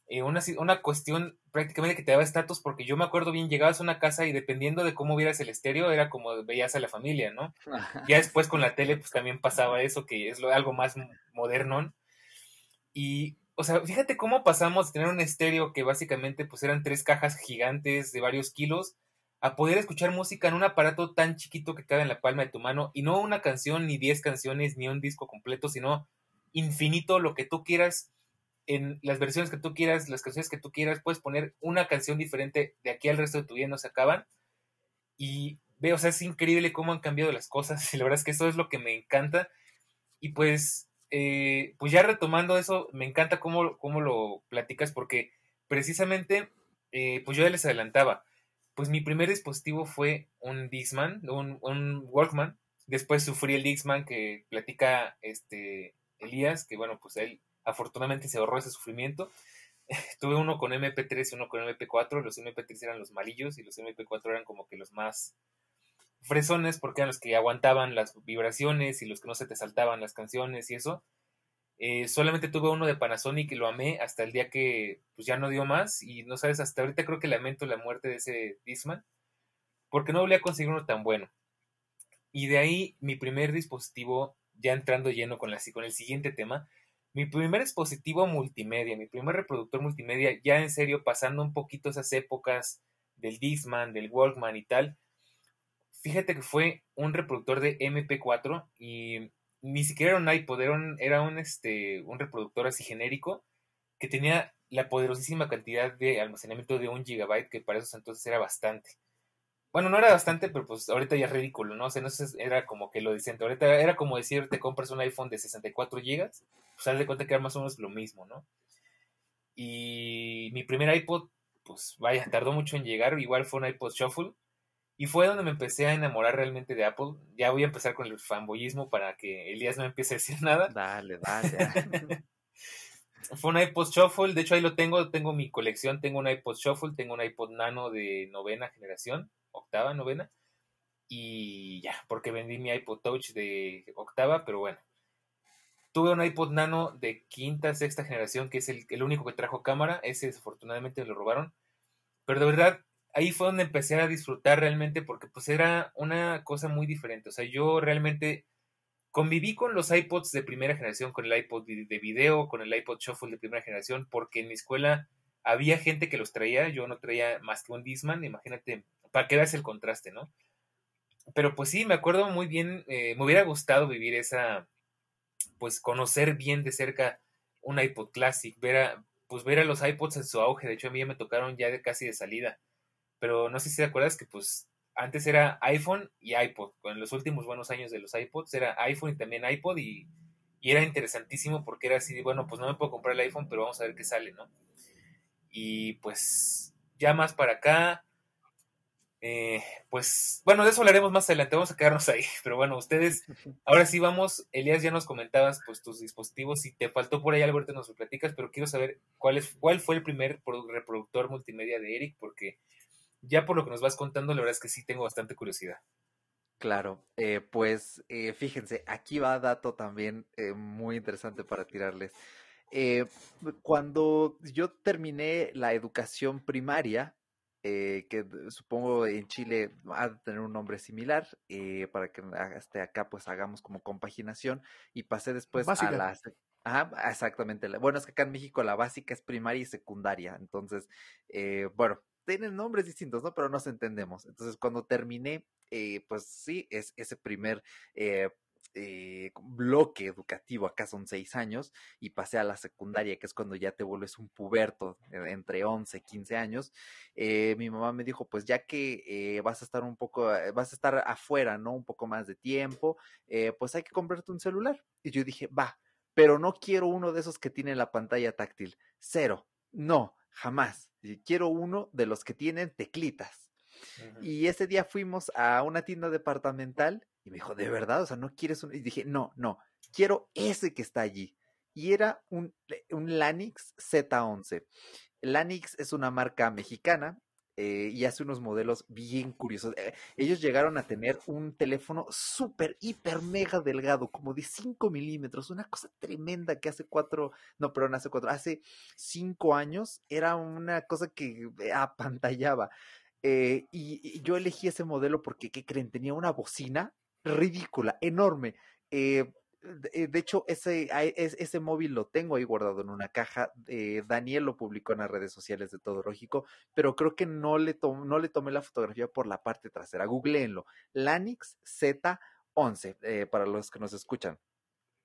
eh, una, una, cuestión prácticamente que te daba estatus, porque yo me acuerdo bien, llegabas a una casa y dependiendo de cómo vieras el estéreo, era como veías a la familia, ¿no? ya después con la tele, pues también pasaba eso, que es lo, algo más moderno. Y, o sea, fíjate cómo pasamos de tener un estéreo que básicamente pues eran tres cajas gigantes de varios kilos, a poder escuchar música en un aparato tan chiquito que cabe en la palma de tu mano, y no una canción, ni diez canciones, ni un disco completo, sino infinito, lo que tú quieras en las versiones que tú quieras, las canciones que tú quieras, puedes poner una canción diferente de aquí al resto de tu vida, no se acaban. Y veo, o sea, es increíble cómo han cambiado las cosas, [laughs] y la verdad es que eso es lo que me encanta. Y pues, eh, pues ya retomando eso, me encanta cómo, cómo lo platicas, porque precisamente, eh, pues yo ya les adelantaba, pues mi primer dispositivo fue un Dixman, un, un Walkman, después sufrí el Dixman que platica este Elías, que bueno, pues él afortunadamente se ahorró ese sufrimiento. [laughs] Tuve uno con MP3 y uno con MP4. Los MP3 eran los malillos y los MP4 eran como que los más fresones porque eran los que aguantaban las vibraciones y los que no se te saltaban las canciones y eso. Eh, solamente tuve uno de Panasonic y lo amé hasta el día que pues ya no dio más y no sabes, hasta ahorita creo que lamento la muerte de ese Disman porque no volví a conseguir uno tan bueno. Y de ahí mi primer dispositivo, ya entrando lleno con, la, con el siguiente tema, mi primer dispositivo multimedia, mi primer reproductor multimedia, ya en serio, pasando un poquito esas épocas del Discman, del Walkman y tal, fíjate que fue un reproductor de MP4 y ni siquiera era un iPod, era un, era un, este, un reproductor así genérico que tenía la poderosísima cantidad de almacenamiento de un gigabyte, que para esos entonces era bastante. Bueno, no era bastante, pero pues ahorita ya es ridículo, ¿no? O sea, no era como que lo decente. Ahorita era como decir, te compras un iPhone de 64 GB, pues haz de cuenta que era más o menos lo mismo, ¿no? Y mi primer iPod, pues vaya, tardó mucho en llegar, igual fue un iPod Shuffle. Y fue donde me empecé a enamorar realmente de Apple. Ya voy a empezar con el fanboyismo para que Elías no empiece a decir nada. Dale, dale. [laughs] fue un iPod Shuffle, de hecho ahí lo tengo, tengo mi colección, tengo un iPod Shuffle, tengo un iPod Nano de novena generación octava, novena. Y ya, porque vendí mi iPod Touch de octava, pero bueno. Tuve un iPod Nano de quinta, sexta generación, que es el, el único que trajo cámara. Ese desafortunadamente me lo robaron. Pero de verdad, ahí fue donde empecé a disfrutar realmente, porque pues era una cosa muy diferente. O sea, yo realmente conviví con los iPods de primera generación, con el iPod de video, con el iPod Shuffle de primera generación, porque en mi escuela había gente que los traía, yo no traía más que un Disman, imagínate para que veas el contraste, ¿no? Pero pues sí, me acuerdo muy bien, eh, me hubiera gustado vivir esa, pues conocer bien de cerca un iPod Classic, ver a, pues ver a los iPods en su auge, de hecho a mí ya me tocaron ya de casi de salida, pero no sé si te acuerdas que pues antes era iPhone y iPod, en los últimos buenos años de los iPods era iPhone y también iPod y, y era interesantísimo porque era así, bueno, pues no me puedo comprar el iPhone, pero vamos a ver qué sale, ¿no? Y pues ya más para acá, eh, pues bueno, de eso hablaremos más adelante, vamos a quedarnos ahí, [laughs] pero bueno, ustedes, [laughs] ahora sí vamos, Elías ya nos comentabas pues tus dispositivos, si te faltó por ahí algo, ahorita nos lo platicas, pero quiero saber cuál, es, cuál fue el primer reproductor multimedia de Eric, porque ya por lo que nos vas contando, la verdad es que sí tengo bastante curiosidad. Claro, eh, pues eh, fíjense, aquí va dato también muy interesante para tirarles. cuando yo terminé la educación primaria, eh, que supongo en Chile ha de tener un nombre similar, eh, para que hasta acá pues hagamos como compaginación y pasé después a la... Ajá, exactamente. Bueno, es que acá en México la básica es primaria y secundaria, entonces, eh, bueno, tienen nombres distintos, ¿no? Pero nos entendemos. Entonces, cuando terminé, pues sí, es ese primer eh, bloque educativo, acá son seis años, y pasé a la secundaria, que es cuando ya te vuelves un puberto, eh, entre 11, 15 años, eh, mi mamá me dijo, pues ya que vas a estar un poco, vas a estar afuera, ¿no? Un poco más de tiempo, pues hay que comprarte un celular. Y yo dije, va, pero no quiero uno de esos que tiene la pantalla táctil, cero no, jamás. Quiero uno de los que tienen teclitas. Y ese día fuimos a una tienda departamental y me dijo, ¿de verdad? O sea, ¿no quieres un...? Y dije, no, no, quiero ese que está allí. Y era un, un Lanix Z11. Lanix es una marca mexicana eh, y hace unos modelos bien curiosos. Eh, ellos llegaron a tener un teléfono súper, hiper, mega delgado, como de 5 milímetros, una cosa tremenda que hace cuatro, no, perdón, hace cuatro, hace cinco años era una cosa que apantallaba. Eh, y, yo elegí ese modelo porque, ¿qué creen? Tenía una bocina ridícula, enorme. Eh, eh, de hecho, ese, ese móvil lo tengo ahí guardado en una caja. Daniel lo publicó en las redes sociales de Todo Lógico, pero creo que no le, no le tomé la fotografía por la parte trasera. Googleenlo. Lanix Z11, para los que nos escuchan.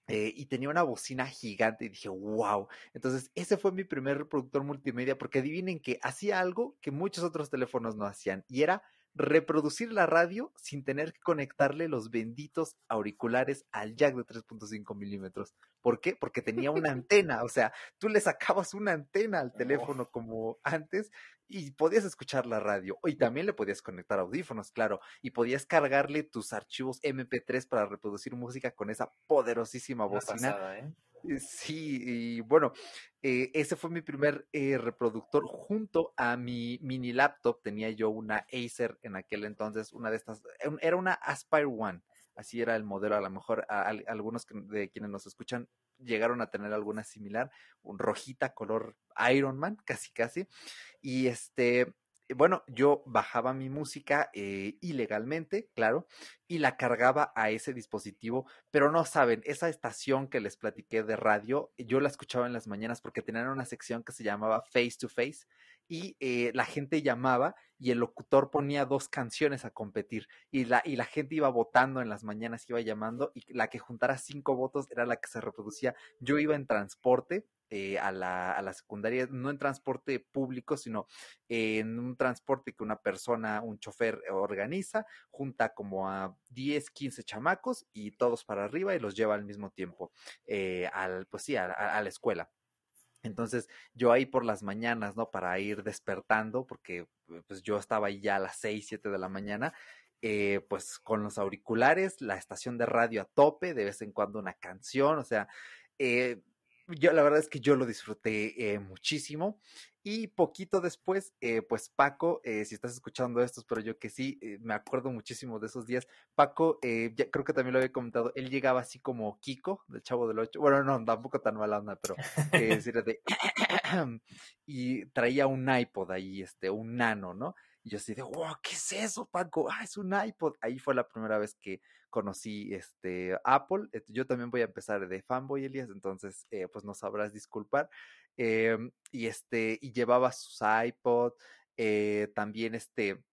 Eh, y tenía una bocina gigante y dije, wow. Entonces, ese fue mi primer reproductor multimedia porque adivinen que hacía algo que muchos otros teléfonos no hacían y era reproducir la radio sin tener que conectarle los benditos auriculares al jack de 3.5 milímetros. ¿Por qué? Porque tenía una [laughs] antena, o sea, tú le sacabas una antena al teléfono como antes y podías escuchar la radio. Y también le podías conectar audífonos, claro, y podías cargarle tus archivos MP3 para reproducir música con esa poderosísima bocina. ¿eh? Eh, sí, y bueno, eh, ese fue mi primer eh, reproductor junto a mi mini laptop. Tenía yo una Acer en aquel entonces, una de estas, era una Aspire One, así era el modelo. A lo mejor algunos de quienes nos escuchan llegaron a tener alguna similar, un rojita color Iron Man, casi casi. Y este, eh, bueno, yo bajaba mi música eh, ilegalmente, claro, y la cargaba a ese dispositivo, pero no saben, esa estación que les platiqué de radio, yo la escuchaba en las mañanas porque tenían una sección que se llamaba Face to Face y eh, la gente llamaba y el locutor ponía dos canciones a competir y la, y la gente iba votando en las mañanas, iba llamando y la que juntara cinco votos era la que se reproducía. Yo iba en transporte eh, a, la, a, la, secundaria, no en transporte público, sino en un transporte que una persona, un chofer organiza, junta como a 10, 15 chamacos y todos para arriba y los lleva al mismo tiempo, eh, al, pues sí, a, la escuela. Entonces, yo ahí por las mañanas, ¿no? Para ir despertando, porque pues yo estaba ahí ya a las 6, 7 de la mañana, eh, pues con los auriculares, la estación de radio a tope, de vez en cuando una canción, o sea, eh, yo la verdad es que yo lo disfruté eh, muchísimo y poquito después, eh, pues Paco, eh, si estás escuchando esto, pero yo que sí, me acuerdo muchísimo de esos días. Paco, ya, creo que también lo había comentado, él llegaba así como Kiko, del Chavo del Ocho. Bueno, no, tampoco tan mala onda, pero [laughs] decir de... [clears throat] y traía un iPod ahí, este, un nano, ¿no? Y yo así de, wow, ¿qué es eso, Paco? Ah, es un iPod. Ahí fue la primera vez que conocí este Apple. Yo también voy a empezar de fanboy, Elias, entonces eh, pues no sabrás disculpar. Em, y este, y llevaba sus iPod, eh, también este,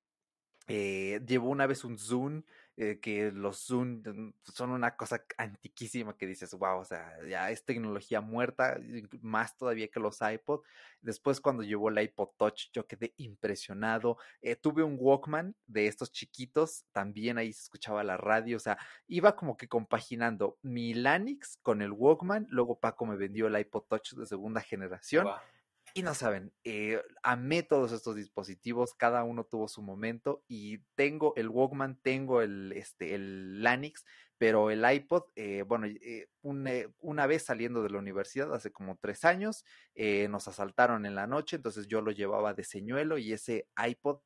eh, llevó una vez un Zoom eh, que los Zoom son una cosa antiquísima que dices, wow, o sea, ya es tecnología muerta, más todavía que los iPod. Después cuando llevó el iPod Touch, yo quedé impresionado. Eh, tuve un Walkman de estos chiquitos, también ahí se escuchaba la radio, o sea, iba como que compaginando mi Lanix con el Walkman, luego Paco me vendió el iPod Touch de segunda generación. Y no saben, eh, amé todos estos dispositivos, cada uno tuvo su momento y tengo el Walkman, tengo el, este, el Lanix, pero el iPod, eh, bueno, eh, una vez saliendo de la universidad, hace como tres años, nos asaltaron en la noche, entonces yo lo llevaba de señuelo y ese iPod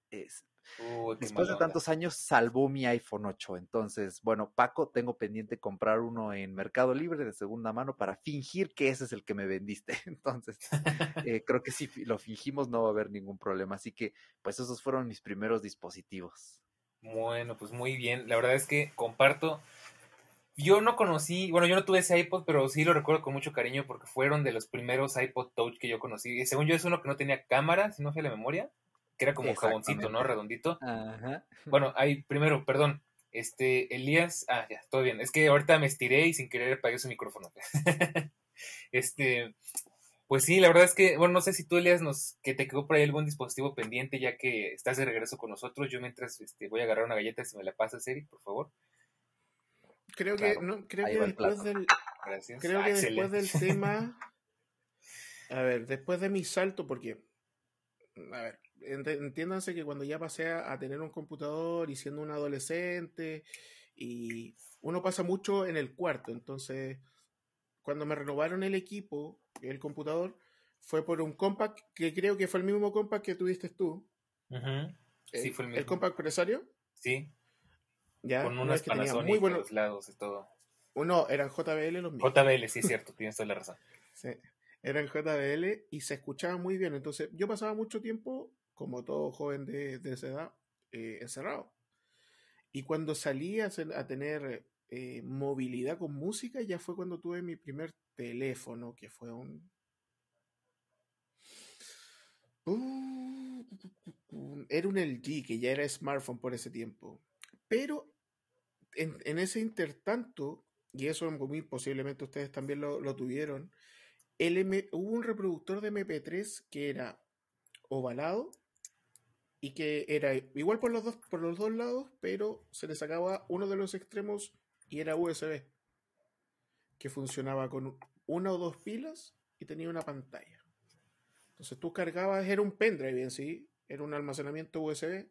es, Después de tantos años salvó mi iPhone 8. Entonces, bueno, Paco, tengo pendiente comprar uno en Mercado Libre de segunda mano para fingir que ese es el que me vendiste. [laughs] Entonces, [laughs] eh, creo que si lo fingimos no va a haber ningún problema. Así que, pues esos fueron mis primeros dispositivos. Bueno, pues muy bien. La verdad es que comparto. Yo no conocí, bueno, yo no tuve ese iPod, pero sí lo recuerdo con mucho cariño porque fueron de los primeros iPod Touch que yo conocí. Y según yo es uno que no tenía cámara, si no fue la memoria que era como un jaboncito, ¿no? Redondito. Ajá. Bueno, ahí, primero, perdón, este, Elías, ah, ya, todo bien. Es que ahorita me estiré y sin querer apagué su micrófono. [laughs] este, pues sí, la verdad es que, bueno, no sé si tú, Elías, nos, que te quedó por ahí algún dispositivo pendiente ya que estás de regreso con nosotros. Yo mientras este, voy a agarrar una galleta, si me la pasas, Eric, por favor. Creo que, no, creo que después del, Gracias. Creo que después del [laughs] tema A ver, después de mi salto, porque, a ver, entiéndanse que cuando ya pasé a, tener un computador y siendo un adolescente, y uno pasa mucho en el cuarto, entonces, cuando me renovaron el equipo, el computador, fue por un compact que creo que fue el mismo compact que tuviste tú. Sí, fue el mismo. ¿El compact presario? Sí. Ya, con unos Panasonic muy buenos lados y todo. No, eran JBL los mismos. JBL, sí, es cierto, [laughs] tienes toda la razón. sí, eran JBL y se escuchaba muy bien. Entonces, yo pasaba mucho tiempo, como todo joven de, esa edad, eh, encerrado. Y cuando salí a, tener eh, movilidad con música, ya fue cuando tuve mi primer teléfono, que fue un. Era un LG, que ya era smartphone por ese tiempo. Pero en, ese intertanto, y eso muy posiblemente ustedes también lo, tuvieron, el hubo un reproductor de MP3 que era ovalado y que era igual por los dos, por los dos lados, pero se le sacaba uno de los extremos y era USB, que funcionaba con una o dos pilas y tenía una pantalla. Entonces tú cargabas, era un pendrive en sí, era un almacenamiento USB,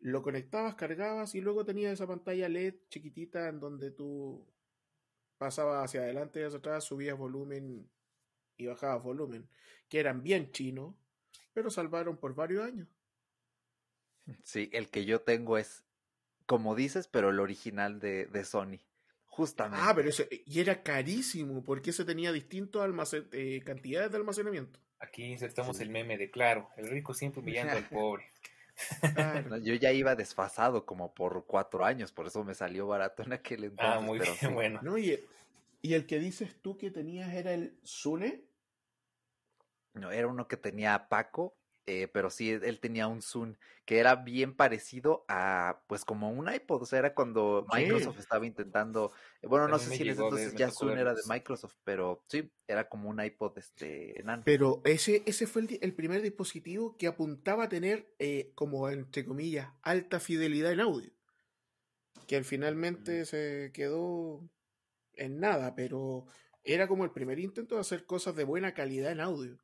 lo conectabas, cargabas y luego tenías esa pantalla LED chiquitita en donde tú pasaba hacia adelante y hacia atrás, subías volumen y bajabas volumen, que eran bien chinos, pero salvaron por varios años. Sí, el que yo tengo es, como dices, pero el original de, de Sony. Justamente. Ah, pero ese, y era carísimo, porque ese tenía distintas almacen, eh, cantidades de almacenamiento. Aquí insertamos el meme de claro, el rico siempre humillando al [laughs] pobre. yo ya iba desfasado como por cuatro años, por eso me salió barato en aquel ah, entonces. Ah, muy bien, bueno. No, y, el que dices tú que tenías era el Sune. No, era uno que tenía Paco eh, pero sí, él tenía un Zoom que era bien parecido a, pues como un iPod, o sea, era cuando Microsoft estaba intentando, eh, bueno, no sé si en ese entonces ya Zoom era de Microsoft, pero sí, era como un iPod este enano. Pero ese, ese fue el, primer dispositivo que apuntaba a tener, eh, como entre comillas, alta fidelidad en audio, que finalmente mm. se quedó en nada, pero era como el primer intento de hacer cosas de buena calidad en audio.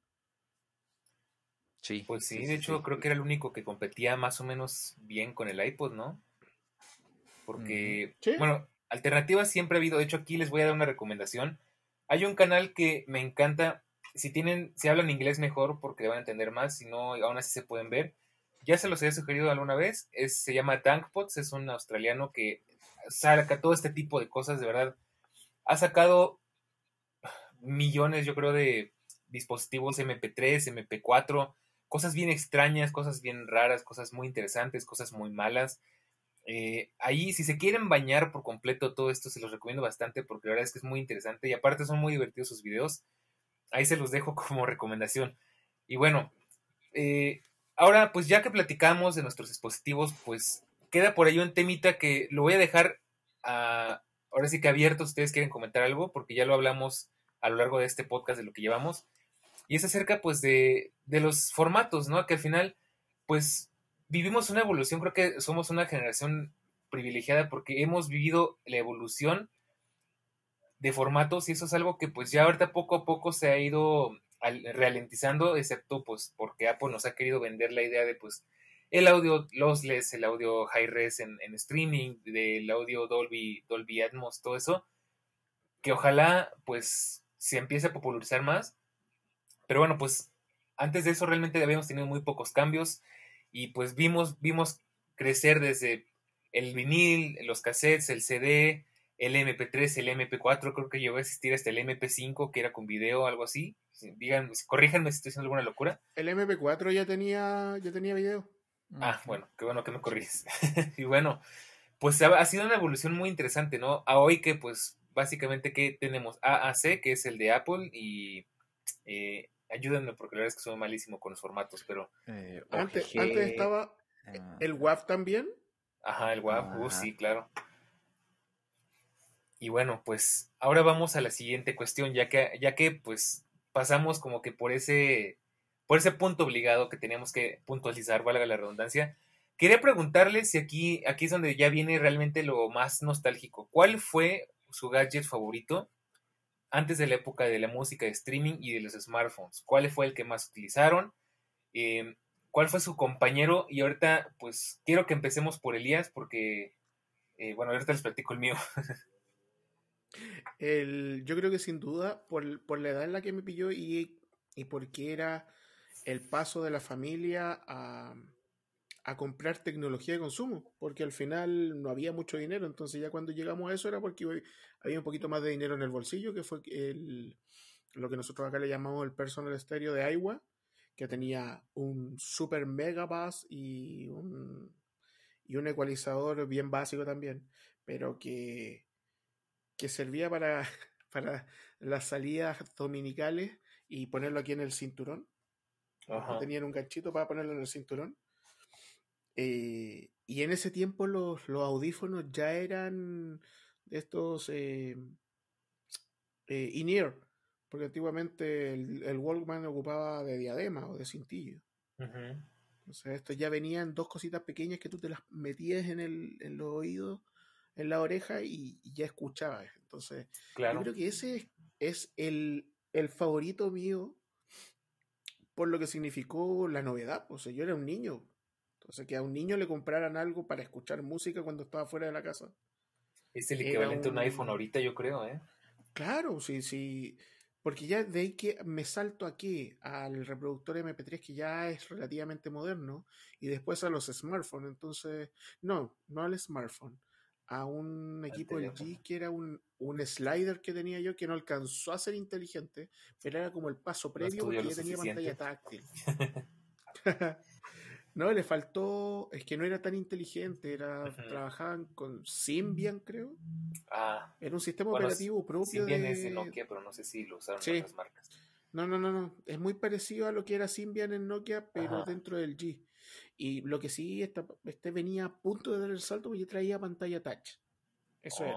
Sí. Pues sí, de hecho creo que era el único que competía más o menos bien con el iPod, ¿no? Porque, bueno, alternativas siempre ha habido. De hecho, aquí les voy a dar una recomendación. Hay un canal que me encanta. Si tienen, si hablan inglés mejor porque van a entender más, si no, aún así se pueden ver. Ya se los he sugerido alguna vez. Es, se llama Dankpots, es un australiano que saca todo este tipo de cosas, de verdad. Ha sacado millones, yo creo, de dispositivos MP3, MP4 cosas bien extrañas, cosas bien raras, cosas muy interesantes, cosas muy malas. Eh, ahí, si se quieren bañar por completo todo esto, se los recomiendo bastante porque la verdad es que es muy interesante y aparte son muy divertidos sus videos. Ahí se los dejo [laughs] como recomendación. Y bueno, eh, ahora pues ya que platicamos de nuestros dispositivos, pues queda por ahí un temita que lo voy a dejar ahora sí que abierto. Ustedes quieren comentar algo porque ya lo hablamos a lo largo de este podcast de lo que llevamos. Y es acerca, pues, de, de los formatos, ¿no? Que al final, pues, vivimos una evolución, creo que somos una generación privilegiada porque hemos vivido la evolución de formatos y eso es algo que pues ya ahorita poco a poco se ha ido ralentizando, excepto pues porque Apple nos ha querido vender la idea de pues el audio lossless, el audio high res en, en streaming, del audio Dolby, Dolby Atmos, todo eso, que ojalá pues se empiece a popularizar más pero bueno, pues antes de eso realmente habíamos tenido muy pocos cambios y pues vimos, vimos crecer desde el vinil, los cassettes, el CD, el MP3, el MP4, creo que llegó a existir hasta el MP5 que era con video o algo así. Digan, corríjanme si estoy haciendo alguna locura. El MP4 ya tenía, ya tenía video. Ah, bueno, qué bueno que me corriges. [laughs] y bueno, pues ha, sido una evolución muy interesante, ¿no? A hoy que pues básicamente que tenemos AAC, que es el de Apple, y eh, Ayúdenme porque la verdad es que soy malísimo con los formatos, pero... Eh, antes, estaba ah. el WAV también. Ajá, el WAV, uh, sí, claro. Y bueno, pues ahora vamos a la siguiente cuestión, ya que, ya que pues pasamos como que por ese, por ese punto obligado que teníamos que puntualizar, valga la redundancia. Quería preguntarle si aquí, aquí es donde ya viene realmente lo más nostálgico. ¿Cuál fue su gadget favorito antes de la época de la música de streaming y de los smartphones. ¿Cuál fue el que más utilizaron? Em, ¿Cuál fue su compañero? Y ahorita, pues, quiero que empecemos por Elías porque, eh, bueno, ahorita les platico el mío. [laughs] el, yo creo que sin duda, por, por, la edad en la que me pilló y, y porque era el paso de la familia a, a comprar tecnología de consumo, porque al final no había mucho dinero, entonces ya cuando llegamos a eso era porque había un poquito más de dinero en el bolsillo, que fue el, lo que nosotros acá le llamamos el personal estéreo de Iowa, que tenía un super mega bass y un, y un ecualizador bien básico también, pero que, que servía para, [laughs] para las salidas dominicales y ponerlo aquí en el cinturón. Tenían un ganchito para ponerlo en el cinturón. Eh, y en ese tiempo los, los, audífonos ya eran estos eh, eh, in-ear, porque antiguamente el, el, Walkman ocupaba de diadema o de cintillo. O sea, estos ya venían dos cositas pequeñas que tú te las metías en, el, en los oídos, en la oreja y, ya escuchabas. Entonces, yo creo que ese es el, el favorito mío por lo que significó la novedad. O sea, yo era un niño. Entonces, que a un niño le compraran algo para escuchar música cuando estaba fuera de la casa. Es el equivalente a un iPhone ahorita, yo creo, ¿eh? Claro, sí, sí. Porque ya de ahí que me salto aquí al reproductor MP3 que ya es relativamente moderno y después a los smartphones. Entonces, no, no al smartphone, a un equipo LG que era un, un, slider que tenía yo que no alcanzó a ser inteligente, pero era como el paso previo porque ya tenía pantalla táctil. [laughs] [laughs] No, le faltó, es que no era tan inteligente, era, trabajaban con Symbian, creo. Ah. Era un sistema operativo propio Symbian es de Nokia, pero no sé si lo usaron sí. otras marcas. No, no, no, no. Es muy parecido a lo que era Symbian en Nokia, pero dentro del G. Y lo que sí, este venía a punto de dar el salto porque traía pantalla touch. Eso era.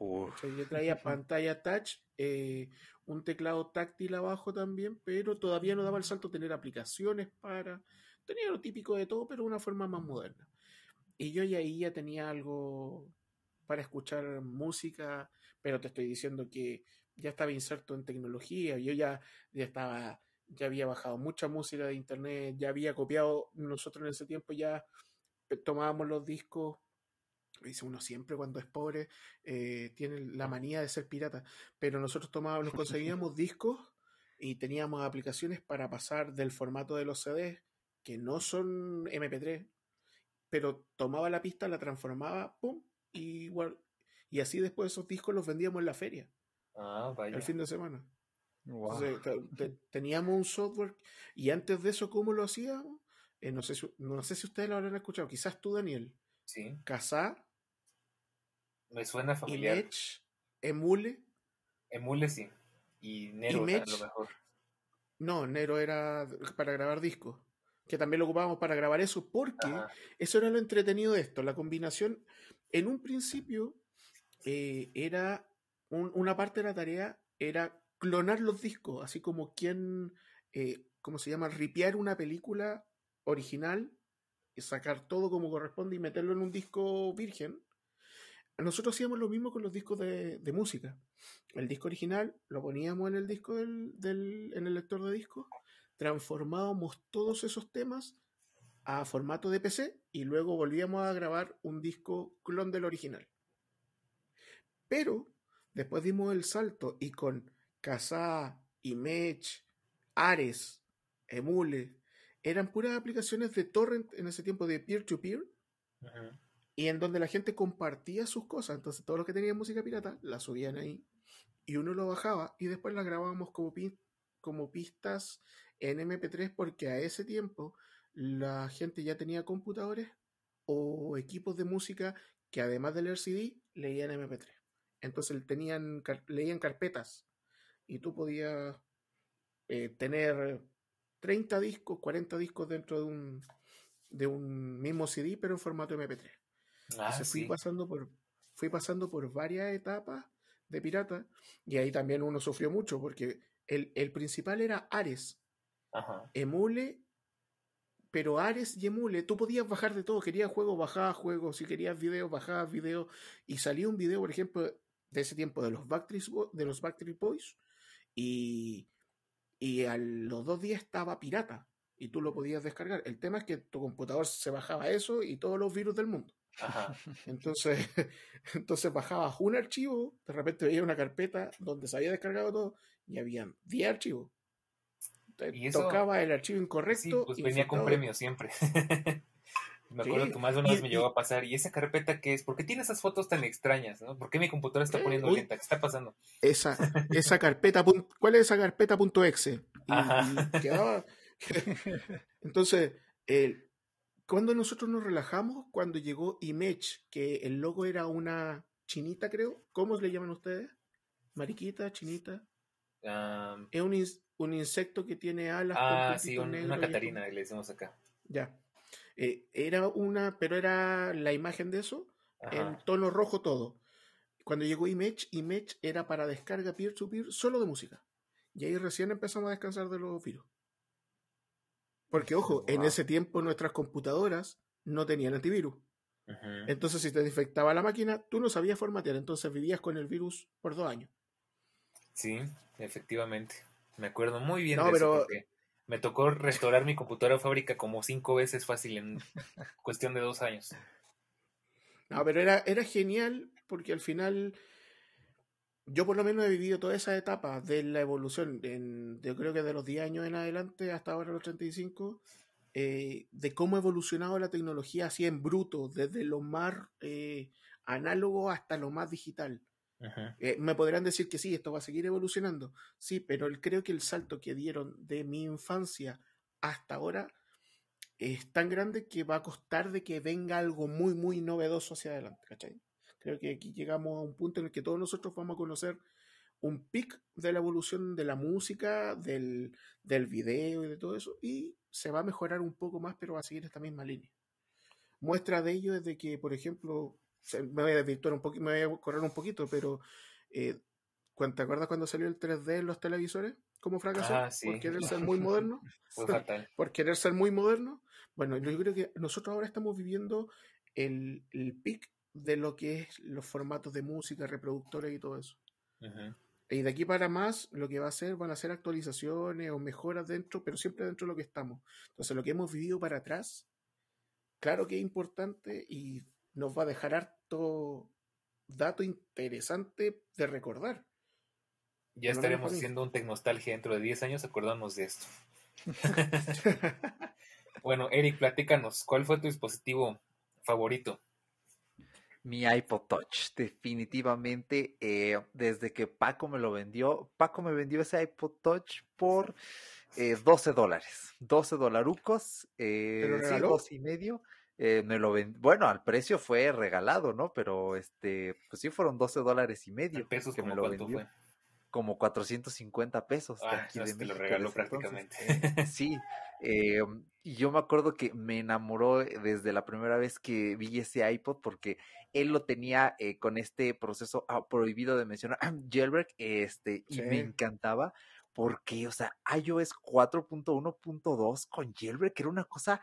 Oh. yo traía [laughs] pantalla touch, eh, un teclado táctil abajo también, pero todavía no daba el salto a tener aplicaciones para tenía lo típico de todo, pero de una forma más moderna. Y yo ya ahí ya tenía algo para escuchar música, pero te estoy diciendo que ya estaba inserto en tecnología, yo ya, ya estaba, ya había bajado mucha música de internet, ya había copiado, nosotros en ese tiempo ya tomábamos los discos, dice uno siempre cuando es pobre, eh, tiene la manía de ser pirata, pero nosotros tomábamos, [laughs] conseguíamos discos y teníamos aplicaciones para pasar del formato de los CDs que no son MP3, pero tomaba la pista, la transformaba, pum, y igual. Y así después esos discos los vendíamos en la feria. Ah, vaya. El fin de semana. teníamos un software. Y antes de eso, ¿cómo lo hacíamos? Eh, no, sé si, no sé si ustedes lo habrán escuchado. Quizás tú, Daniel. Sí. Casá. Me suena familiar. Emule. Emule, sí. Y Nero, a lo mejor. No, Nero era para grabar discos que también lo ocupábamos para grabar eso, porque eso era lo entretenido de esto. La combinación, en un principio, eh, era una parte de la tarea era clonar los discos, así como quien, eh, ¿cómo se llama? Ripiar una película original, y sacar todo como corresponde y meterlo en un disco virgen. Nosotros hacíamos lo mismo con los discos de, música. El disco original lo poníamos en el disco del, en el lector de discos transformábamos todos esos temas a formato de PC y luego volvíamos a grabar un disco clon del original. Pero después dimos el salto y con Kazaa, Image, Ares, Emule, eran puras aplicaciones de torrent en ese tiempo de peer-to-peer. Y en donde la gente compartía sus cosas. Entonces, todos los que tenían música pirata la subían ahí. Y uno lo bajaba y después la grabábamos como, como pistas en MP3 porque a ese tiempo la gente ya tenía computadores o equipos de música que además del leer CD leían MP3. Entonces tenían, leían carpetas y tú podías eh, tener 30 discos, 40 discos dentro de un, de un mismo CD pero en formato MP3. Ah, fui pasando por fui pasando por varias etapas de pirata y ahí también uno sufrió mucho porque el, el principal era Ares, Emule, pero Ares y Emule, tú podías bajar de todo. Querías juegos, bajabas juegos. Si querías videos, bajabas videos. Y salía un video, por ejemplo, de ese tiempo de los Backstreet, de los Backstreet Boys y, y a los dos días estaba pirata y tú lo podías descargar. El tema es que tu computador se bajaba eso y todos los virus del mundo. [laughs] Entonces, [laughs] entonces bajabas un archivo, de repente veía una carpeta donde se había descargado todo y habían 10 archivos. ¿Y tocaba el archivo incorrecto. Sí, pues venía con premio siempre. [laughs] me acuerdo que más de una vez me llegó a pasar. ¿Y esa carpeta qué es? ¿Por qué tiene esas fotos tan extrañas? ¿no? ¿Por qué mi computadora está poniendo lenta? ¿Qué está pasando? Esa, esa carpeta, ¿cuál es esa carpeta .exe? Entonces, el, cuando nosotros nos relajamos, cuando llegó Image, que el logo era una chinita, creo. ¿Cómo le llaman ustedes? ¿Mariquita? ¿Chinita? es un, un, insecto que tiene alas. Ah, sí, una Catarina, le decimos acá. Ya. Eh, era una, pero era la imagen de eso, en tono rojo todo. Cuando llegó Image, Image era para descarga peer-to-peer solo de música. Y ahí recién empezamos a descansar de los virus. Porque, ojo, en ese tiempo nuestras computadoras no tenían antivirus. Entonces, si te infectaba la máquina, tú no sabías formatear, entonces vivías con el virus por dos años. Sí, efectivamente. Me acuerdo muy bien de eso porque me tocó restaurar mi computadora fábrica como cinco veces fácil en [laughs] cuestión de dos años. No, pero era, era genial porque al final yo por lo menos he vivido toda esa etapa de la evolución, en, yo creo que de los 10 años en adelante hasta ahora los 35, eh, de cómo ha evolucionado la tecnología así en bruto, desde lo más eh, análogo hasta lo más digital. Eh, me podrán decir que sí, esto va a seguir evolucionando, sí, pero creo que el salto que dieron de mi infancia hasta ahora es tan grande que va a costar de que venga algo muy, muy novedoso hacia adelante, ¿cachai? Creo que aquí llegamos a un punto en el que todos nosotros vamos a conocer un pic de la evolución de la música, del, del video y de todo eso, y se va a mejorar un poco más, pero va a seguir esta misma línea. Muestra de ello es de que, por ejemplo, me voy a desvirtuar un poquito, me voy a correr un poquito, pero eh, ¿te acuerdas cuando salió el 3D en los televisores? ¿Cómo fracasó? Ah, por querer ser muy moderno. [laughs] [laughs] por querer ser muy moderno. Bueno, yo creo que nosotros ahora estamos viviendo el, el pic de lo que es los formatos de música, reproductores y todo eso. Y de aquí para más, lo que va a hacer van a ser actualizaciones o mejoras dentro, pero siempre dentro de lo que estamos. Entonces, lo que hemos vivido para atrás, claro que es importante y nos va a dejar harto dato interesante de recordar. Ya estaremos haciendo un Tecnostalgia dentro de 10 años, acordamos de esto. [laughs] [laughs] bueno, Eric, platícanos, ¿cuál fue tu dispositivo favorito? Mi iPod Touch, definitivamente, eh, desde que Paco me lo vendió, Paco me vendió ese iPod Touch por 12 eh, dólares, 12 dolarucos, eh, sí, y medio. Eh, me lo bueno, al precio fue regalado, ¿no? Pero este, pues sí fueron 12 dólares y medio. pesos que me lo vendió. Fue? Como 450 pesos. Ah, de lo regaló prácticamente. [laughs] [laughs] sí, eh, y yo me acuerdo que me enamoró desde la primera vez que vi ese iPod porque él lo tenía eh, con este proceso ah, prohibido de mencionar, jailbreak, este, y me encantaba porque, o sea, iOS 4.1.2 con jailbreak era una cosa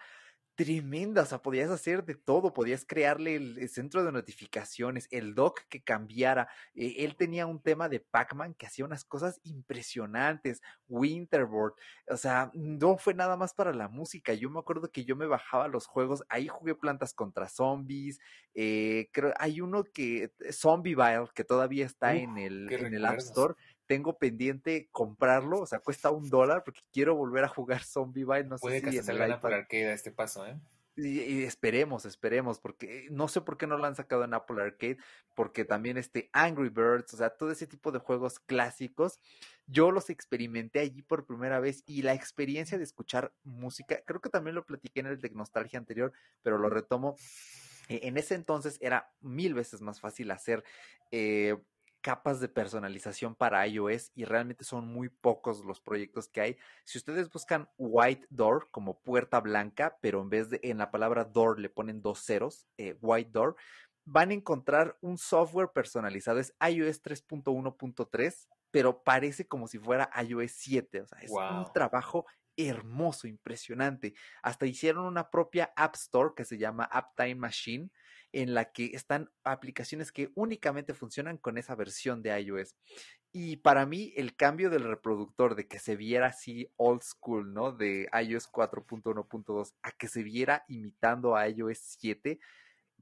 tremenda, o sea, podías hacer de todo, podías crearle el, centro de notificaciones, el doc que cambiara, eh, él tenía un tema de Pac-Man que hacía unas cosas impresionantes, Winterboard, o sea, no fue nada más para la música, yo me acuerdo que yo me bajaba los juegos, ahí jugué plantas contra zombies, eh, creo, hay uno que, Zombieville, que todavía está en el, en el App Store, tengo pendiente comprarlo, o sea, cuesta un dólar porque quiero volver a jugar Zombie No Puede sé que si se salga por Arcade a este paso, ¿eh? Y, esperemos, esperemos, porque no sé por qué no lo han sacado en Apple Arcade, porque también este Angry Birds, o sea, todo ese tipo de juegos clásicos, yo los experimenté allí por primera vez y la experiencia de escuchar música, creo que también lo platiqué en el de Nostalgia anterior, pero lo retomo. E, en ese entonces era mil veces más fácil hacer eh, capas de personalización para iOS y realmente son muy pocos los proyectos que hay. Si ustedes buscan White Door como puerta blanca, pero en vez de en la palabra door le ponen dos ceros, eh, White Door, van a encontrar un software personalizado. Es iOS 3.1.3, pero parece como si fuera iOS 7. O sea, es un trabajo hermoso, impresionante. Hasta hicieron una propia App Store que se llama App Time Machine en la que están aplicaciones que únicamente funcionan con esa versión de iOS. Y para mí el cambio del reproductor de que se viera así old school, ¿no? De iOS 4.1.2 a que se viera imitando a iOS 7,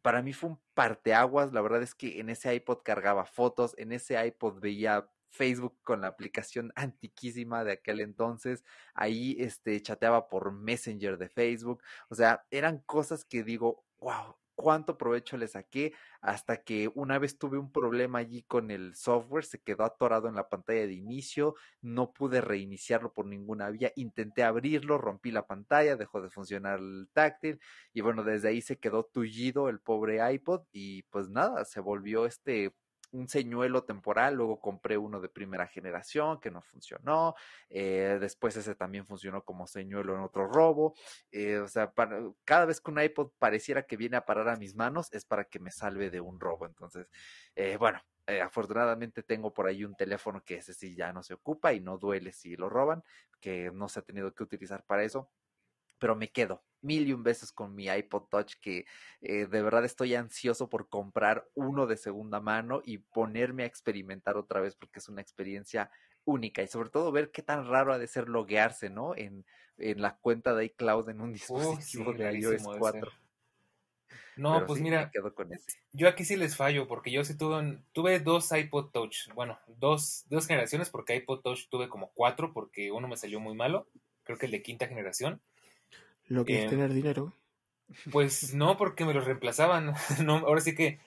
para mí fue un parteaguas. La verdad es que en ese iPod cargaba fotos, en ese iPod veía Facebook con la aplicación [laughs] antiquísima de aquel entonces. Ahí este, chateaba por Messenger de Facebook. O sea, eran cosas que digo, wow, cuánto provecho le saqué hasta que una vez tuve un problema allí con el software, se quedó atorado en la pantalla de inicio, no pude reiniciarlo por ninguna vía, intenté abrirlo, rompí la pantalla, dejó de funcionar el táctil y bueno, desde ahí se quedó tullido el pobre iPod y pues nada, se volvió este un señuelo temporal, luego compré uno de primera generación que no funcionó, eh, después ese también funcionó como señuelo en otro robo, eh, o sea, cada vez que un iPod pareciera que viene a parar a mis manos es para que me salve de un robo, entonces, eh, bueno, afortunadamente tengo por ahí un teléfono que ese sí ya no se ocupa y no duele si lo roban, que no se ha tenido que utilizar para eso, pero me quedo mil y un veces con mi iPod Touch que eh, de verdad estoy ansioso por comprar uno de segunda mano y ponerme a experimentar otra vez porque es una experiencia única y sobre todo ver qué tan raro ha de ser loguearse, ¿no? En, en la cuenta de iCloud en un [laughs] dispositivo de iOS 4. No, pues mira, yo aquí sí les fallo porque yo sí tuve, tuve dos iPod Touch, bueno, dos, dos generaciones porque iPod Touch tuve como cuatro porque uno me salió muy malo, creo que el de quinta generación lo que es em, tener dinero. Pues no, porque me los reemplazaban. [laughs] no, ahora sí que.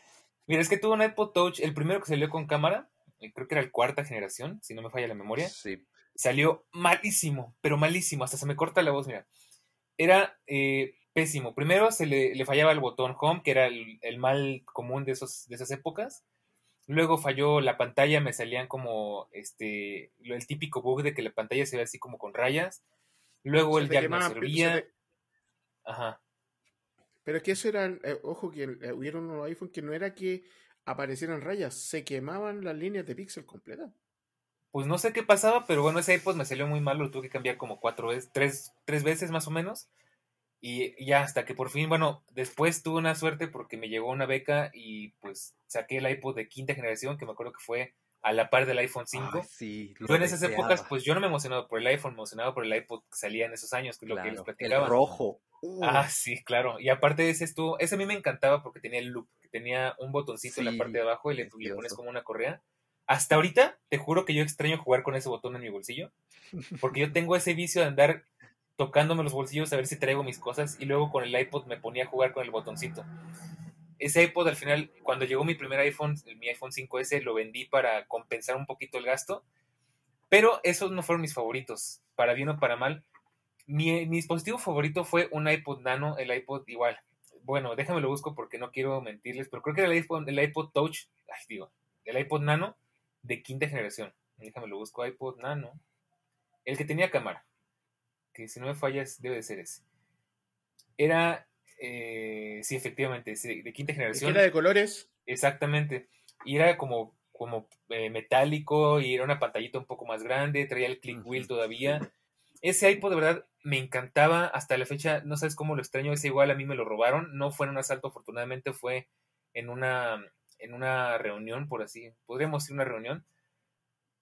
Mira, es que tuvo un iPod Touch, el primero que salió con cámara, eh, creo que era el cuarta generación, si no me falla la memoria. Sí. Salió malísimo, pero malísimo, hasta se me corta la voz, mira. Era eh, pésimo. Primero se le, fallaba el botón home, que era el, mal común de, esos, de esas épocas. Luego falló la pantalla, me salían como este el típico bug de que la pantalla se ve así como con rayas. Luego el jack no servía. Ajá. Pero es que eso era, eh, ojo, que eh, hubieron unos iPhone que no era que aparecieran rayas, se quemaban las líneas de píxel completas. Pues no sé qué pasaba, pero bueno, ese iPod me salió muy mal, lo tuve que cambiar como cuatro veces, tres, tres veces más o menos. Y ya hasta que por fin, bueno, después tuve una suerte porque me llegó una beca y pues saqué el iPod de quinta generación, que me acuerdo que fue a la par del iPhone 5. sí, yo en esas épocas, pues yo no me emocionaba por el iPhone, me emocionaba por el iPod que salía en esos años, que es lo que les platicaba. El rojo. Ah, sí, claro. Y aparte de ese estuvo, ese a mí me encantaba porque tenía el loop, que tenía un botoncito en la parte de abajo y le, le, pones como una correa. Hasta ahorita, te juro que yo extraño jugar con ese botón en mi bolsillo, porque yo tengo ese vicio de andar tocándome los bolsillos a ver si traigo mis cosas y luego con el iPod me ponía a jugar con el botoncito ese iPod al final, cuando llegó mi primer iPhone, mi iPhone 5S, lo vendí para compensar un poquito el gasto. Pero esos no fueron mis favoritos, para bien o para mal. Mi, dispositivo favorito fue un iPod Nano, el iPod igual. Bueno, déjame lo busco porque no quiero mentirles, pero creo que era el iPod, el iPod Touch, ay, digo, el iPod Nano de quinta generación. Déjame lo busco, iPod Nano. El que tenía cámara, que si no me fallas debe de ser ese. Era eh, sí, efectivamente, de quinta generación. Era de colores. Exactamente. Y era como, como eh, metálico y era una pantallita un poco más grande, traía el click wheel todavía. Ese iPod de verdad me encantaba hasta la fecha, no sabes cómo lo extraño, ese igual a mí me lo robaron, no fue en un asalto, afortunadamente fue en una, en una reunión, por así, podríamos decir una reunión,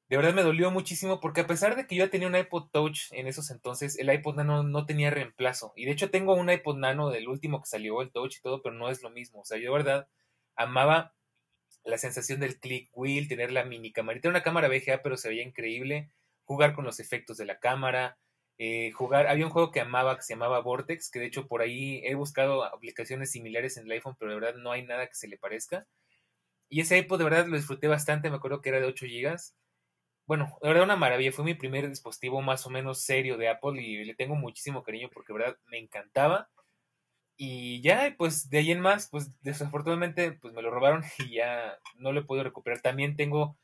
de verdad me dolió muchísimo porque a pesar de que yo tenía un iPod Touch en esos entonces, el iPod Nano no tenía reemplazo. Y de hecho tengo un iPod Nano del último que salió, el Touch y todo, pero no es lo mismo. O sea, yo de verdad amaba la sensación del click wheel, tener la mini camarita. Era una cámara VGA, pero se veía increíble. Jugar con los efectos de la cámara. Eh, jugar, había un juego que amaba que se llamaba Vortex, que de hecho por ahí he buscado aplicaciones similares en el iPhone, pero de verdad no hay nada que se le parezca. Y ese iPod de verdad lo disfruté bastante, me acuerdo que era de 8 GB bueno, de verdad una maravilla, fue mi primer dispositivo más o menos serio de Apple y le tengo muchísimo cariño porque de verdad me encantaba. Y ya, pues de ahí en más, pues desafortunadamente pues me lo robaron [laughs] y ya no lo he podido recuperar. También tengo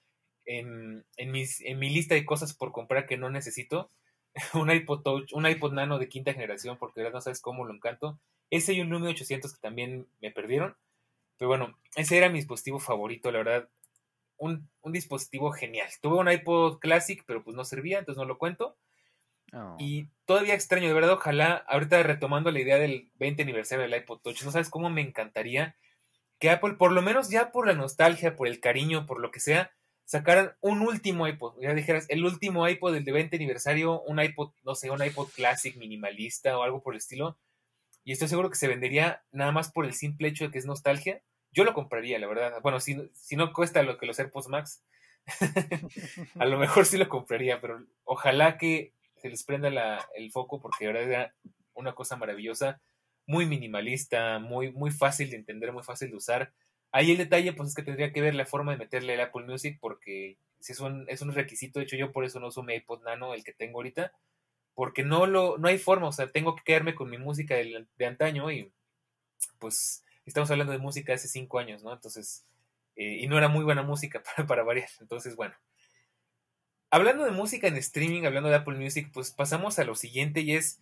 en, en, mis, en mi lista de cosas por comprar que no necesito [laughs] un iPod Touch, un iPod Nano de quinta generación porque de verdad no sabes cómo lo encanto. Ese y un Lumia 800 que también me perdieron. Pero bueno, ese era mi dispositivo favorito, la verdad un, dispositivo genial. Tuve un iPod Classic, pero pues no servía, entonces no lo cuento. Oh. Y todavía extraño, de verdad, ojalá, ahorita retomando la idea del 20 aniversario del iPod Touch, no sabes cómo me encantaría que Apple, por lo menos ya por la nostalgia, por el cariño, por lo que sea, sacaran un último iPod. Ya dijeras, el último iPod del de 20 aniversario, un iPod, no sé, un iPod Classic minimalista o algo por el estilo. Y estoy seguro que se vendería nada más por el simple hecho de que es nostalgia. Yo lo compraría, la verdad. Bueno, si, si no cuesta lo que los AirPods Max, [laughs] a lo mejor sí lo compraría, pero ojalá que se les prenda la, el foco porque de verdad era una cosa maravillosa, muy minimalista, muy, muy fácil de entender, muy fácil de usar. Ahí el detalle, pues es que tendría que ver la forma de meterle el Apple Music, porque si es un, es un requisito, de hecho yo por eso no uso mi iPod Nano, el que tengo ahorita, porque no lo, no hay forma, o sea, tengo que quedarme con mi música de, de antaño y pues estamos hablando de música hace cinco años, ¿no? Entonces, eh, y no era muy buena música [laughs] para, para variar, entonces bueno. Hablando de música en streaming, hablando de Apple Music, pues pasamos a lo siguiente y es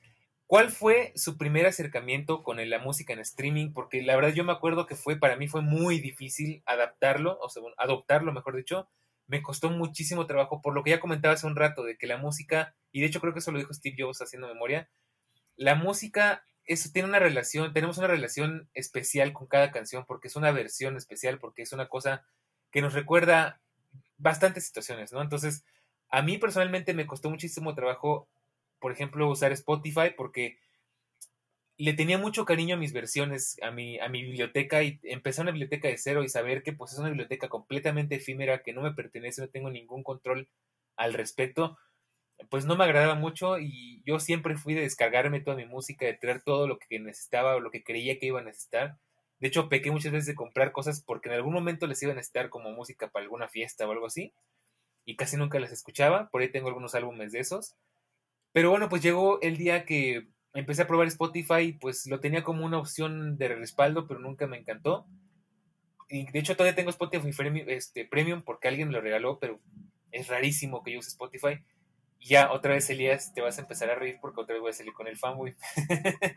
¿Cuál fue su primer acercamiento con la música en streaming? Porque la verdad yo me acuerdo que fue, para mí fue muy difícil adaptarlo, o sea, adoptarlo, mejor dicho. Me costó muchísimo trabajo, por lo que ya comentaba hace un rato, de que la música, y de hecho creo que eso lo dijo Steve Jobs haciendo memoria, la música eso tiene una relación, tenemos una relación especial con cada canción, porque es una versión especial, porque es una cosa que nos recuerda bastantes situaciones, ¿no? Entonces, a mí personalmente me costó muchísimo trabajo por ejemplo, usar Spotify porque le tenía mucho cariño a mis versiones, a mi, a mi biblioteca y empecé una biblioteca de cero y saber que pues es una biblioteca completamente efímera, que no me pertenece, no tengo ningún control al respecto, pues no me agradaba mucho y yo siempre fui de descargarme toda mi música, de traer todo lo que necesitaba o lo que creía que iba a necesitar. De hecho, pequé muchas veces de comprar cosas porque en algún momento les iba a necesitar como música para alguna fiesta o algo así y casi nunca las escuchaba. Por ahí tengo algunos álbumes de esos pero bueno, pues llegó el día que empecé a probar Spotify, pues lo tenía como una opción de respaldo, pero nunca me encantó. Y de hecho todavía tengo Spotify Premium, este, Premium porque alguien me lo regaló, pero es rarísimo que yo use Spotify. Ya otra vez, Elías, te vas a empezar a reír porque otra vez voy a salir con el fanboy. [laughs]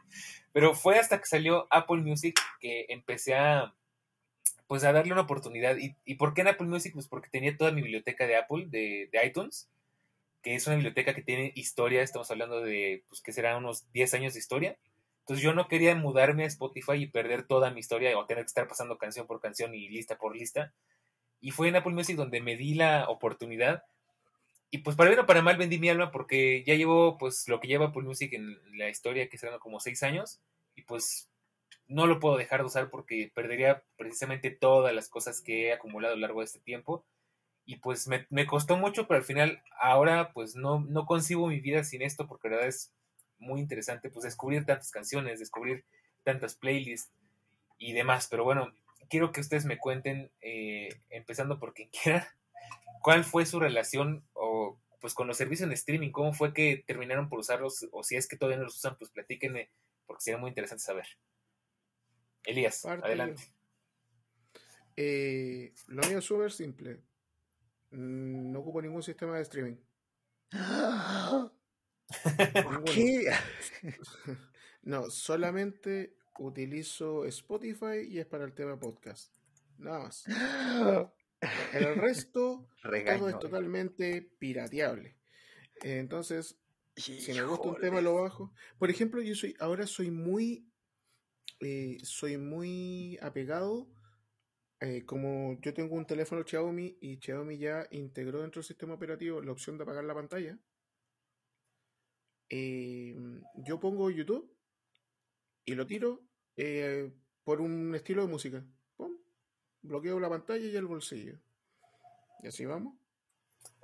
pero fue hasta que salió Apple Music que empecé a, pues a darle una oportunidad. ¿Y, ¿Y por qué en Apple Music? Pues porque tenía toda mi biblioteca de Apple, de iTunes que es una biblioteca que tiene historia, estamos hablando de, pues, que será unos 10 años de historia. Entonces yo no quería mudarme a Spotify y perder toda mi historia o tener que estar pasando canción por canción y lista por lista. Y fue en Apple Music donde me di la oportunidad. Y pues para bien o para mal vendí mi alma porque ya llevo pues lo que lleva Apple Music en la historia que serán como 6 años. Y pues no lo puedo dejar de usar porque perdería precisamente todas las cosas que he acumulado a lo largo de este tiempo y pues me, me, costó mucho, pero al final ahora pues no, no concibo mi vida sin esto porque la verdad es muy interesante pues descubrir tantas canciones, descubrir tantas playlists y demás, pero bueno, quiero que ustedes me cuenten, eh, empezando por quien [laughs] quiera, cuál fue su relación o pues con los servicios en streaming, cómo fue que terminaron por usarlos o si es que todavía no los usan, pues platíquenme porque sería muy interesante saber. Elías, adelante. Eh, lo mío es súper simple. Mm, no ocupo ningún sistema de streaming. ¿Por qué? [laughs] no, solamente utilizo Spotify y es para el tema podcast. Nada más. El resto, todo es totalmente pirateable. Entonces, si me gusta un tema, lo bajo. Por ejemplo, yo soy, ahora soy muy, eh, soy muy apegado eh, como yo tengo un teléfono Xiaomi y Xiaomi ya integró dentro del sistema operativo la opción de apagar la pantalla, eh, yo pongo YouTube y lo tiro eh, por un estilo de música. Bloqueo la pantalla y el bolsillo. Y así vamos.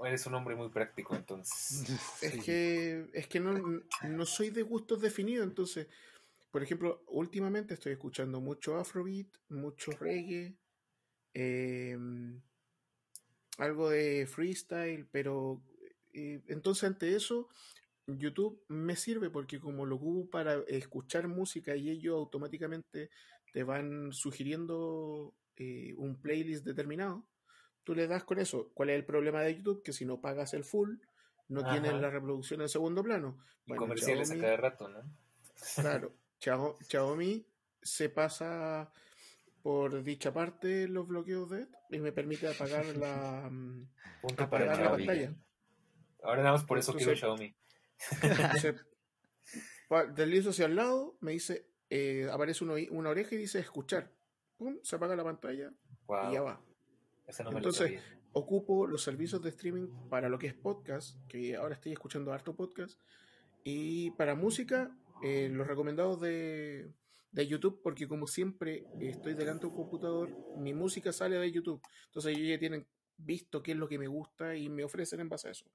Eres un hombre muy práctico entonces. [laughs] Es que, es que no, no soy de gustos definidos, entonces, por ejemplo, últimamente estoy escuchando mucho Afrobeat, mucho reggae, Em, algo de freestyle, pero eh, entonces ante eso YouTube me sirve porque como lo ocupo para escuchar música y ellos automáticamente te van sugiriendo eh, un playlist determinado, tú le das con eso. ¿Cuál es el problema de YouTube? Que si no pagas el full, no tienes la reproducción en segundo plano. Bueno, comerciales a cada rato, ¿no? Claro, Xiaomi se pasa por dicha parte los bloqueos de y me permite apagar [laughs] la, mm, apagar la pantalla. Ahora nada más por eso quiero Xiaomi. [laughs] deslizo hacia al lado, me dice, eh, aparece una oreja y dice escuchar. pum, se apaga la pantalla y ya va. no Entonces, ocupo los servicios de streaming para lo que es podcast, que ahora estoy escuchando harto podcast, y para música, eh, los recomendados de, de YouTube, porque como siempre estoy delante de un computador, mi música sale de YouTube. Entonces ellos ya tienen visto qué es lo que me gusta y me ofrecen en base a eso.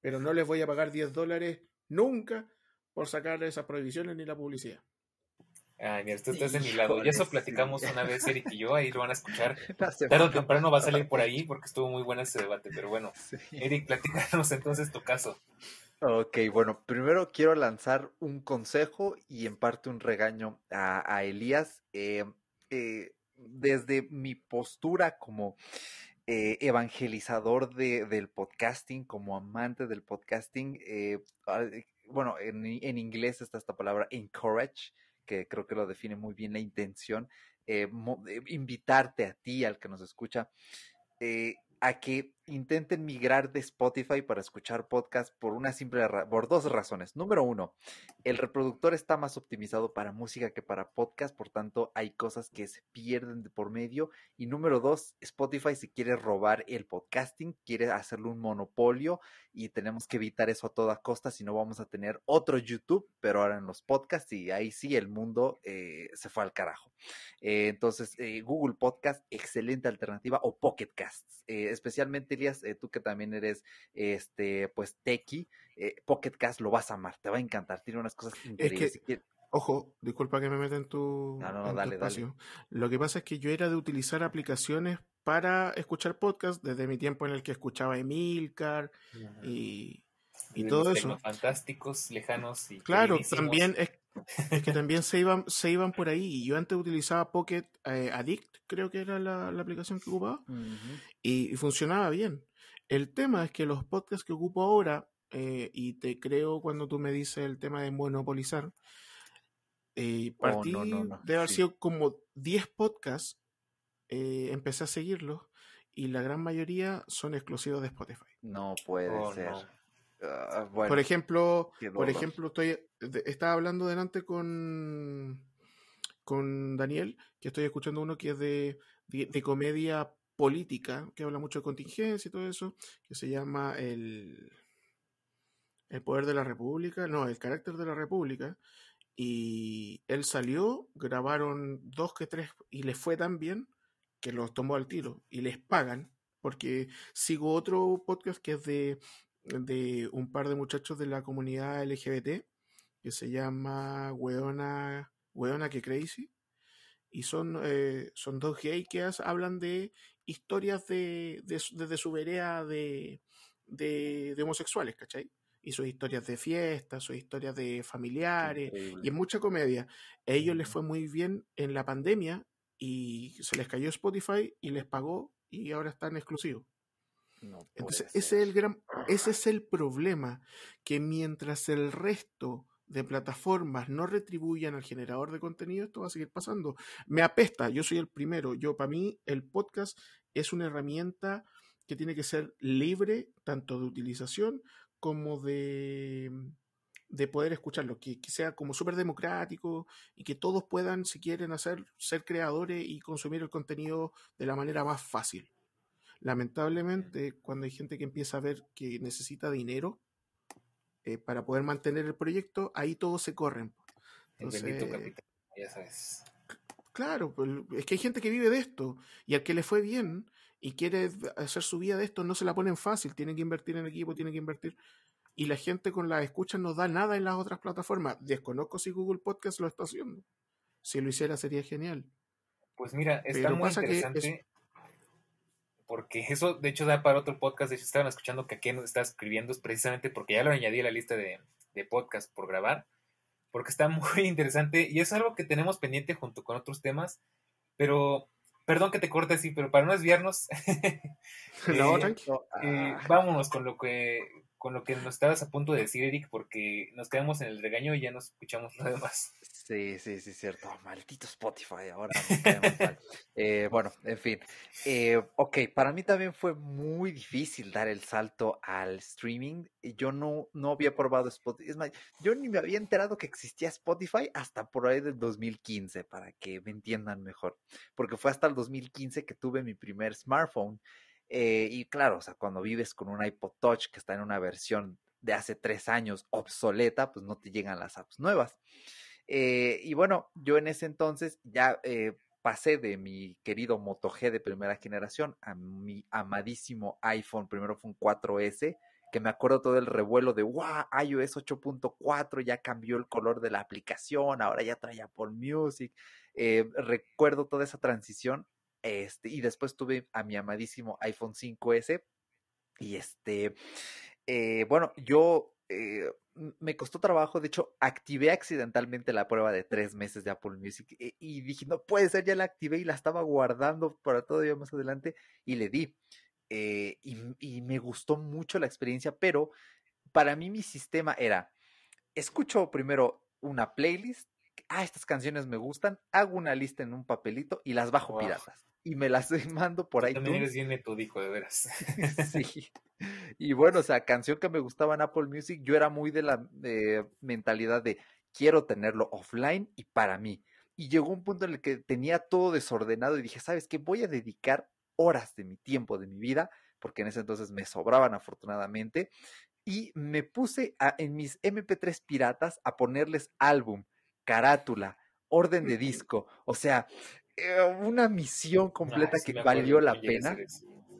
Pero no les voy a pagar 10 dólares nunca por sacar esas prohibiciones ni la publicidad. Ay, mira, tú estás de mi lado. Y eso platicamos una vez, Eric y yo, ahí lo van a escuchar. [laughs] Tarde o temprano va a salir por ahí porque estuvo muy bueno ese debate. Pero bueno, Eric, platícanos entonces tu caso. Ok, bueno, primero quiero lanzar un consejo y en parte un regaño a, Elías. Eh, eh, desde mi postura como eh, evangelizador de, del podcasting, como amante del podcasting, bueno, en, en, inglés está esta palabra encourage, que creo que lo define muy bien la intención, eh, invitarte a ti, al que nos escucha, a que intenten migrar de Spotify para escuchar podcast por una simple por dos razones. Número uno, el reproductor está más optimizado para música que para podcast, por tanto hay cosas que se pierden de por medio. Y número dos, Spotify si quiere robar el podcasting, quiere hacerlo un monopolio y tenemos que evitar eso a toda costa, si no vamos a tener otro YouTube, pero ahora en los podcasts y ahí sí el mundo eh, se fue al carajo. Eh, entonces, eh, Google Podcast, excelente alternativa, o Pocket Casts, especialmente eh, tú que también eres, este, pues, tequi, eh, Pocket Cast lo vas a amar, te va a encantar, tiene unas cosas increíbles. Ojo, disculpa que me meta en tu, espacio. Lo que pasa es que yo era de utilizar aplicaciones para escuchar podcast desde mi tiempo en el que escuchaba Emilcar y, y todo eso. Fantásticos, lejanos y Claro, también es, es, que también se iban, se iban por ahí. Y yo antes utilizaba Pocket eh, Addict, creo que era la, aplicación que ocupaba, y, funcionaba bien. El tema es que los podcasts que ocupo ahora, eh, y te creo cuando tú me dices el tema de monopolizar, eh, oh, partí de haber sido como 10 podcasts, eh, empecé a seguirlos, y la gran mayoría son exclusivos de Spotify. No puede oh, ser. Ah, por ejemplo, por ejemplo, estoy estaba hablando delante con con Daniel, que estoy escuchando uno que es de, de, comedia política, que habla mucho de contingencia y todo eso, que se llama el, el poder de la República, no, el carácter de la República, y él salió, grabaron dos que tres y les fue tan bien que los tomó al tiro y les pagan, porque sigo otro podcast que es de, de un par de muchachos de la comunidad LGBT, que se llama Weona, Weona que Crazy, y son, eh, son dos gays que hablan de historias de, desde su vereda de, de, homosexuales, ¿cachai? Y sus historias de fiestas, sus historias de familiares, y en mucha comedia. A ellos les fue muy bien en la pandemia y se les cayó Spotify y les pagó y ahora están exclusivos. Entonces, ese es, el gran, ese es el problema, que mientras el resto de plataformas no retribuyan al generador de contenido, esto va a seguir pasando. Me apesta, yo soy el primero. Yo, para mí, el podcast es una herramienta que tiene que ser libre, tanto de utilización como de, de poder escucharlo, que, sea como súper democrático y que todos puedan, si quieren, hacer, ser creadores y consumir el contenido de la manera más fácil. Lamentablemente, cuando hay gente que empieza a ver que necesita dinero, eh, para poder mantener el proyecto, ahí todos se corren. Entonces, ya sabes. Claro, pues, es que hay gente que vive de esto y al que le fue bien y quiere hacer su vida de esto, no se la ponen fácil, tienen que invertir en equipo, tienen que invertir. Y la gente con la escucha no da nada en las otras plataformas. Desconozco si Google Podcast lo está haciendo. Si lo hiciera sería genial. Pues mira, está muy interesante porque eso de hecho da para otro podcast, de hecho estaban escuchando que aquí nos está escribiendo, es precisamente porque ya lo añadí a la lista de, de podcast por grabar, porque está [laughs] muy interesante y es algo que tenemos pendiente junto con otros temas, pero perdón que te corte así, pero para no desviarnos, [laughs] no, eh, eh, vámonos con lo que con lo que nos estabas a punto de decir, Eric, porque nos quedamos en el regaño y ya nos escuchamos lo demás. Sí, sí, sí, cierto. maldito Spotify, ahora eh, bueno, en fin. Eh, ok, para mí también fue muy difícil dar el salto al streaming. Yo no, no había probado Spotify. Es más, yo ni me había enterado que existía Spotify hasta por ahí del 2015, para que me entiendan mejor. Porque fue hasta el 2015 que tuve mi primer smartphone. Eh, y claro, o sea, cuando vives con un iPod Touch que está en una versión de hace tres años obsoleta, pues no te llegan las apps nuevas. Eh, y bueno, yo en ese entonces ya eh, pasé de mi querido Moto G de primera generación a mi amadísimo iPhone, primero fue un 4S, que me acuerdo todo el revuelo de, wow, iOS 8.4 ya cambió el color de la aplicación, ahora ya trae Apple Music. recuerdo toda esa transición este, y después tuve a mi amadísimo iPhone 5S. Y este, eh, bueno, yo eh, me costó trabajo, de hecho, activé accidentalmente la prueba de tres meses de Apple Music eh, y dije, no puede ser, ya la activé y la estaba guardando para todavía más adelante y le di. y, y me gustó mucho la experiencia, pero para mí mi sistema era, escucho primero una playlist, ah, estas canciones me gustan, hago una lista en un papelito y las bajo piratas y me las [laughs] mando por ahí. También eres bien metódico, de veras. [laughs] sí. [laughs] Y bueno, o sea, canción que me gustaba en Apple Music, yo era muy de la mentalidad de quiero tenerlo offline y para mí. Y llegó un punto en el que tenía todo desordenado y dije, ¿sabes qué? Voy a dedicar horas de mi tiempo, de mi vida, porque en ese entonces me sobraban afortunadamente, y me puse en mis MP3 piratas a ponerles álbum, carátula, orden de disco. O sea, eh, una misión completa que valió la pena.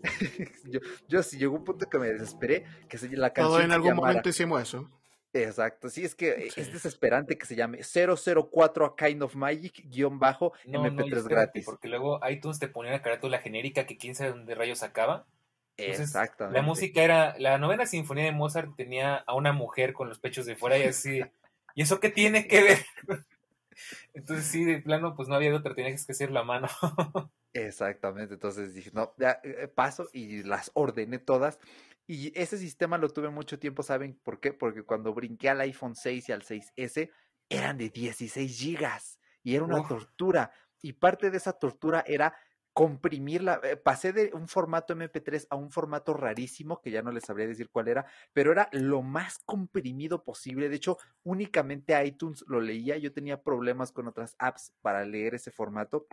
[laughs] yo, yo sí llegó un punto que me desesperé, que se, la canción. en algún momento hicimos eso. Exacto, sí, es que es desesperante que se llame 004 a Kind of Magic guion bajo MP3 gratis. Porque luego iTunes te ponía la carátula genérica que quién sabe dónde rayos acaba. Exactamente. La música era, la novena sinfonía de Mozart tenía a una mujer con los pechos de fuera y así, ¿y eso qué tiene que ver? [laughs] Entonces sí, de plano, pues no había otra, tenías que hacer la mano. [laughs] Exactamente, entonces dije, no, ya eh, paso y las ordené todas. Y ese sistema lo tuve mucho tiempo, ¿saben por qué? Porque cuando brinqué al iPhone 6 y al 6S, eran de 16 gigas y era una tortura. Y parte de esa tortura era comprimirla. Eh, pasé de un formato MP3 a un formato rarísimo, que ya no les sabría decir cuál era, pero era lo más comprimido posible. De hecho, únicamente iTunes lo leía. Yo tenía problemas con otras apps para leer ese formato.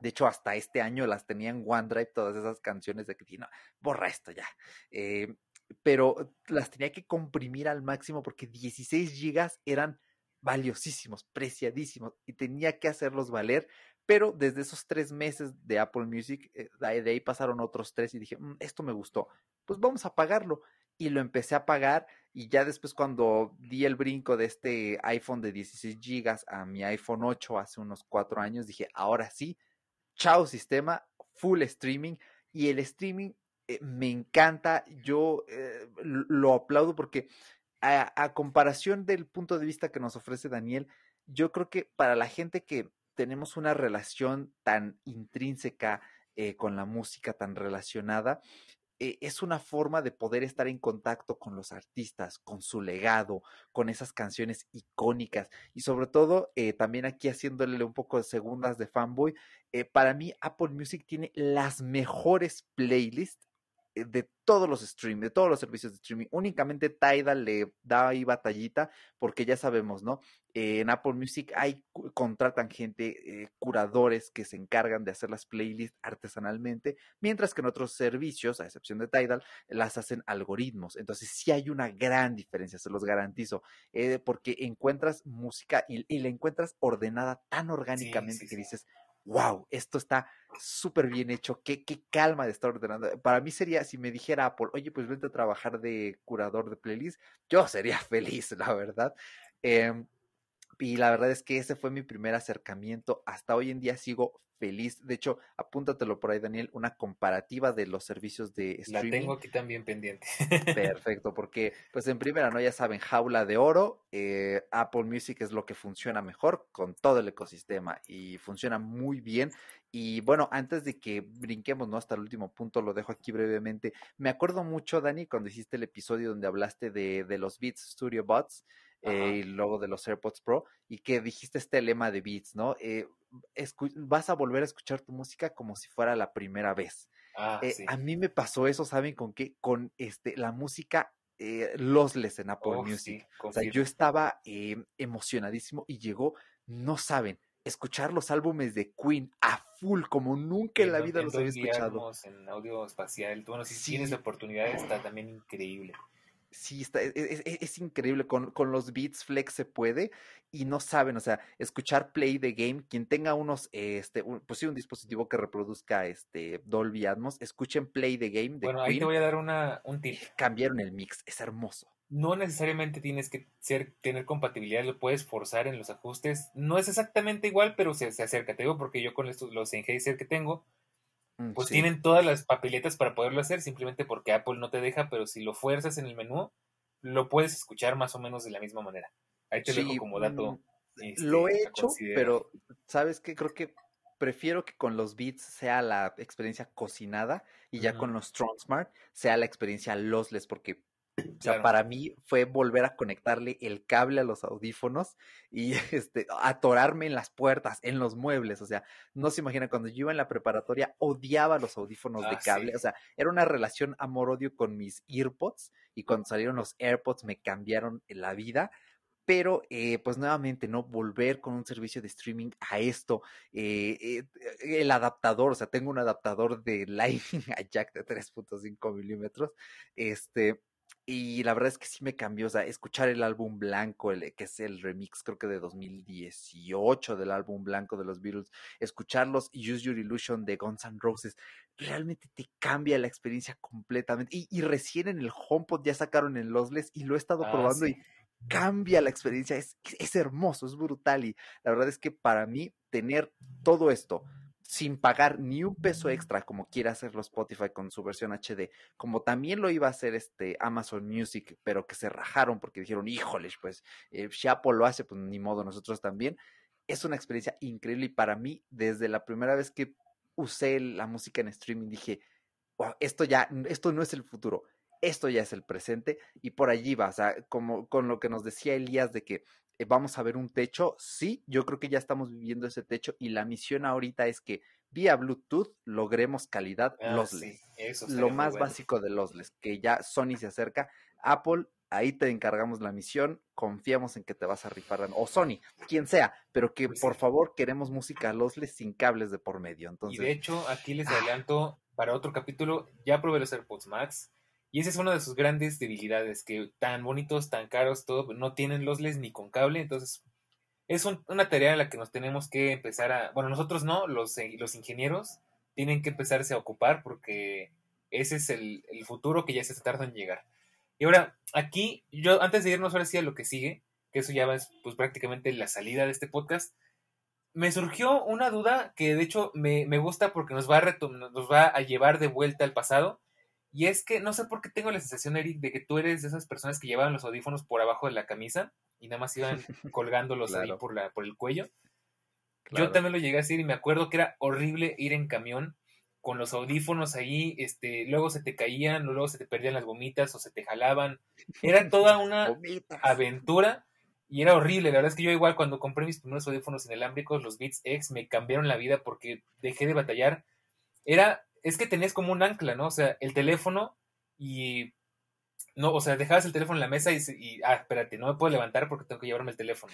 De hecho, hasta este año las tenía en OneDrive, todas esas canciones de que no, borra esto ya. Eh, pero las tenía que comprimir al máximo porque 16 gigas eran valiosísimos, preciadísimos, y tenía que hacerlos valer pero desde esos tres meses de Apple Music, eh, de ahí pasaron otros tres y dije, mm, esto me gustó, pues vamos a pagarlo. Y lo empecé a pagar y ya después cuando di el brinco de este iPhone de 16 gigas a mi iPhone 8 hace unos cuatro años, dije, ahora sí, chao sistema, full streaming. Y el streaming eh, me encanta, yo eh, lo aplaudo porque a comparación del punto de vista que nos ofrece Daniel, yo creo que para la gente que tenemos una relación tan intrínseca eh, con la música, tan relacionada, eh, es una forma de poder estar en contacto con los artistas, con su legado, con esas canciones icónicas y sobre todo eh, también aquí haciéndole un poco de segundas de fanboy, para mí Apple Music tiene las mejores playlists de todos los streaming, de todos los servicios de streaming. Únicamente Tidal le da ahí batallita, porque ya sabemos, ¿no? Eh, en Apple Music hay, contratan gente, eh, curadores que se encargan de hacer las playlists artesanalmente, mientras que en otros servicios, a excepción de Tidal, las hacen algoritmos. Entonces sí hay una gran diferencia, se los garantizo, porque encuentras música y, y, la encuentras ordenada tan orgánicamente que dices, wow, esto está súper bien hecho, qué, qué calma de estar ordenando. Para mí sería, si me dijera Apple, oye, pues vente a trabajar de curador de playlist, yo sería [laughs] feliz, la verdad. Em, y la verdad es que ese fue mi primer acercamiento. Hasta hoy en día sigo feliz. De hecho, apúntatelo por ahí, Daniel, una comparativa de los servicios de streaming. La tengo aquí también pendiente. [laughs] Perfecto, porque pues en primera, ¿no? Ya saben, jaula de oro, eh, Apple Music es lo que funciona mejor con todo el ecosistema y funciona muy bien. Y bueno, antes de que brinquemos, ¿no? Hasta el último punto, lo dejo aquí brevemente. Me acuerdo mucho, Dani, cuando hiciste el episodio donde hablaste de, de los Beats Studio Bots eh, y luego de los AirPods Pro, y que dijiste este lema de Beats, ¿no? Eh, vas a volver a escuchar tu música como si fuera la primera vez. Ah, eh, sí. A mí me pasó eso, ¿saben con qué? Con este, la música eh, lossless en Apple Oh, Music. sí, O sea, yo estaba em, emocionadísimo y llegó, no saben, escuchar los álbumes de Queen a full, como nunca en la vida los había escuchado. En audio espacial. Bueno, si Sí. tienes la oportunidad, está también increíble. Sí, está, es, es- es- es increíble, con, con los Beats Flex se puede y no saben, o sea, escuchar Play the Game, quien tenga unos, este, un- pues sí, un dispositivo que reproduzca este Dolby Atmos, escuchen Play the Game de Bueno, ahí te Queen, voy a dar una, un tip. cambiaron el mix, es hermoso. No necesariamente tienes que ser, tener compatibilidad, lo puedes forzar en los ajustes. No es exactamente igual, pero se, se acerca. Te digo porque yo con estos, los Sennheiser que tengo, pues sí. tienen todas las papeletas para poderlo hacer, simplemente porque Apple no te deja, pero si lo fuerzas en el menú, lo puedes escuchar más o menos de la misma manera. Ahí te lo dejo Sí, como dato. mm, este, lo he hecho, pero ¿sabes qué? Creo que prefiero que con los Beats sea la experiencia cocinada y ya con los Smart sea la experiencia lossless, porque O [laughs] sea, para mí fue volver a conectarle el cable a los audífonos y [laughs] este, atorarme en las puertas, en los muebles. O sea, no se imagina, cuando yo iba en la preparatoria odiaba los audífonos de Ah, cable. sí. O sea, era una relación amor-odio con mis EarPods y cuando salieron los AirPods me cambiaron la vida. Pero, eh, pues nuevamente, ¿no? Volver con un servicio de streaming a esto. eh, eh, el adaptador, o sea, tengo un adaptador de Lightning [laughs] a Jack de 3.5 milímetros. Este, y la verdad es que sí me cambió, o sea, escuchar el álbum blanco, el, que es el remix creo que de 2018 del álbum blanco de los Beatles, escucharlos Use Your Illusion de Guns N' Roses, realmente te cambia la experiencia completamente. Y, y recién en el HomePod ya sacaron el Lossless y lo he estado Ah, probando sí. y cambia la experiencia, es, es hermoso, es brutal y la verdad es que para mí tener todo esto sin pagar ni un peso extra como quiere hacerlo Spotify con su versión HD, como también lo iba a hacer este Amazon Music, pero que se rajaron porque dijeron, híjoles, pues eh, si Apple lo hace, pues ni modo, nosotros también. Es una experiencia increíble y para mí, desde la primera vez que usé la música en streaming, dije, wow, esto ya, esto no es el futuro, esto ya es el presente y por allí va, o sea, como con lo que nos decía Elías de que vamos a ver un techo, sí, yo creo que ya estamos viviendo ese techo y la misión ahorita es que vía Bluetooth logremos calidad Ah, lossless. sí, eso Lo más bueno. básico de lossless, que ya Sony se acerca, Apple, ahí te encargamos la misión, confiamos en que te vas a rifar, o Sony, quien sea, pero que Pues por sí. favor queremos música lossless sin cables de por medio. Y Entonces, de hecho, aquí les Ah. adelanto para otro capítulo, ya probé los AirPods Max. Y esa es una de sus grandes debilidades, que tan bonitos, tan caros, todo, no tienen lossless ni con cable. Entonces, es un- una tarea en la que nos tenemos que empezar a... Bueno, nosotros no, los, eh, los ingenieros tienen que empezarse a ocupar porque ese es el, futuro que ya se tarda en llegar. Y ahora, aquí, yo antes de irnos ahora sí a lo que sigue, que eso ya es pues prácticamente la salida de este podcast, me surgió una duda que de hecho me, me gusta porque nos va, a nos va a llevar de vuelta al pasado. Y es que no sé por qué tengo la sensación, Eric, de que tú eres de esas personas que llevaban los audífonos por abajo de la camisa y nada más iban [laughs] colgándolos ahí por, la, por el cuello. claro. Yo también lo llegué a hacer y me acuerdo que era horrible ir en camión con los audífonos ahí, este, luego se te caían, luego se te perdían las gomitas o se te jalaban. Era toda [laughs] una Gomitas. aventura y era horrible. La verdad es que yo igual cuando compré mis primeros audífonos inalámbricos, los Beats X, me cambiaron la vida porque dejé de batallar. Era, es que tenías como un ancla, ¿no? O sea, el teléfono y no, o sea, dejabas el teléfono en la mesa y, ah, espérate, no me puedo levantar porque tengo que llevarme el teléfono.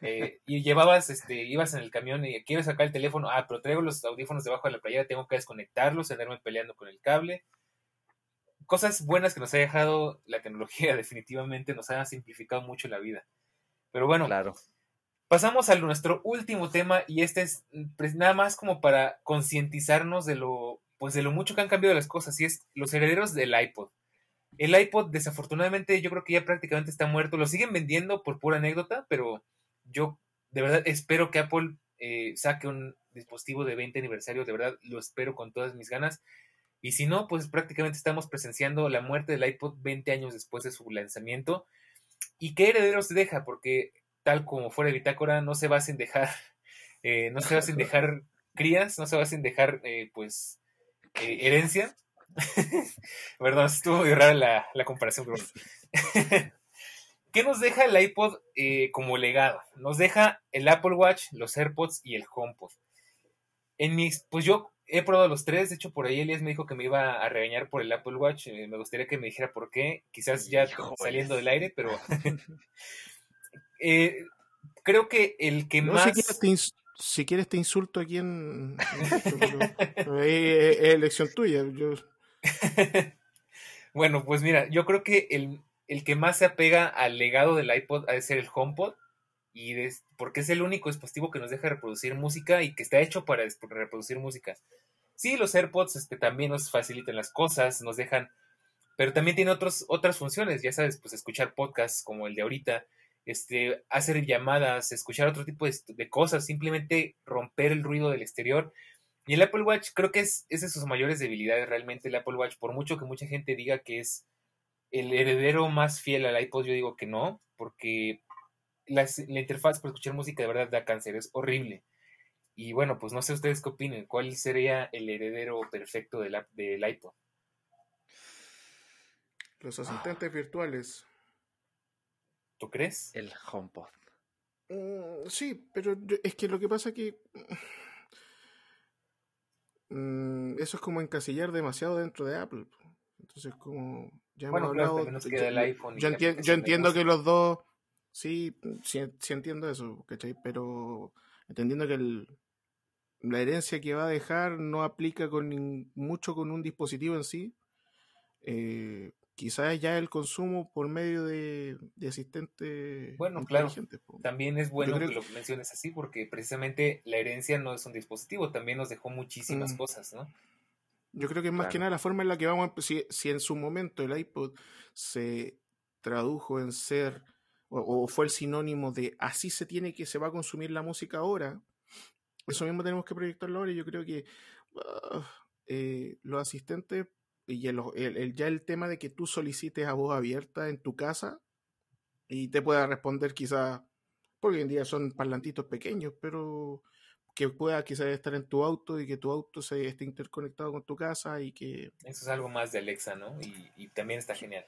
Eh, y llevabas, este, ibas en el camión y quiero sacar el teléfono, ah, pero traigo los audífonos debajo de la playera, tengo que desconectarlos, andarme peleando con el cable. Cosas buenas que nos ha dejado la tecnología, [laughs] definitivamente nos ha simplificado mucho la vida. Pero bueno, Claro. pasamos a nuestro último tema y este es pues, nada más como para concientizarnos de lo, pues de lo mucho que han cambiado las cosas y es los herederos del iPod. El iPod desafortunadamente yo creo que ya prácticamente está muerto. Lo siguen vendiendo por pura anécdota, pero yo de verdad espero que Apple eh, saque un dispositivo de 20 aniversario, de verdad lo espero con todas mis ganas. Y si no, pues prácticamente estamos presenciando la muerte del iPod 20 años después de su lanzamiento. ¿Y qué herederos deja? Porque tal como fuera de bitácora, no se va sin dejar, eh, no se va sin [laughs] dejar crías, no se va sin dejar, eh, pues, eh, herencia. [laughs] Perdón, estuvo muy rara la, la comparación, pero [laughs] ¿Qué nos deja el iPod como legado? Nos deja el Apple Watch, los AirPods y el HomePod. En mis, pues yo he probado los tres, de hecho por ahí Elias me dijo que me iba a regañar por el Apple Watch, me gustaría que me dijera por qué, quizás ya saliendo del aire, pero [laughs] Eh, creo que el que más. Si quieres, te insulto aquí en. es, elección tuya. [laughs] bueno, pues mira, yo creo que el, el, que más se apega al legado del iPod ha de ser el HomePod. Y porque es el único dispositivo que nos deja reproducir música y que está hecho para reproducir música. Sí, los AirPods este, también nos facilitan las cosas, nos dejan. Pero también tiene otros, otras funciones, ya sabes, pues escuchar podcasts como el de ahorita, este, hacer llamadas, escuchar otro tipo de, cosas, simplemente romper el ruido del exterior. Y el Apple Watch creo que es, es de sus mayores debilidades realmente el Apple Watch, por mucho que mucha gente diga que es el heredero más fiel al iPod, yo digo que no, porque la, interfaz para escuchar música de verdad da cáncer, es horrible. Y bueno, pues no sé ustedes qué opinen, ¿cuál sería el heredero perfecto del, del iPod? Los asistentes virtuales. ¿Tú crees? El HomePod. Mm, sí, pero es que lo que pasa es que mm, eso es como encasillar demasiado dentro de Apple. Entonces, como ya hemos hablado, yo, entiendo que los dos, sí, sí, entiendo eso, ¿cachai? Pero entendiendo que el, la herencia que va a dejar no aplica con mucho con un dispositivo en sí, eh, quizás ya el consumo por medio de, asistentes bueno claro también es bueno que, lo menciones así porque precisamente la herencia no es un dispositivo también nos dejó muchísimas mm. cosas no yo creo que es más que nada la forma en la que vamos a, si, si en su momento el iPod se tradujo en ser o, fue el sinónimo de así se tiene que se va a consumir la música ahora eso mismo tenemos que proyectarlo ahora y yo creo que ah, eh, los asistentes y el, ya el tema de que tú solicites a voz abierta en tu casa y te pueda responder quizás, porque hoy en día son parlantitos pequeños, pero que pueda quizás estar en tu auto y que tu auto se esté interconectado con tu casa y que... Eso es algo más de Alexa, ¿no? Y, también está genial.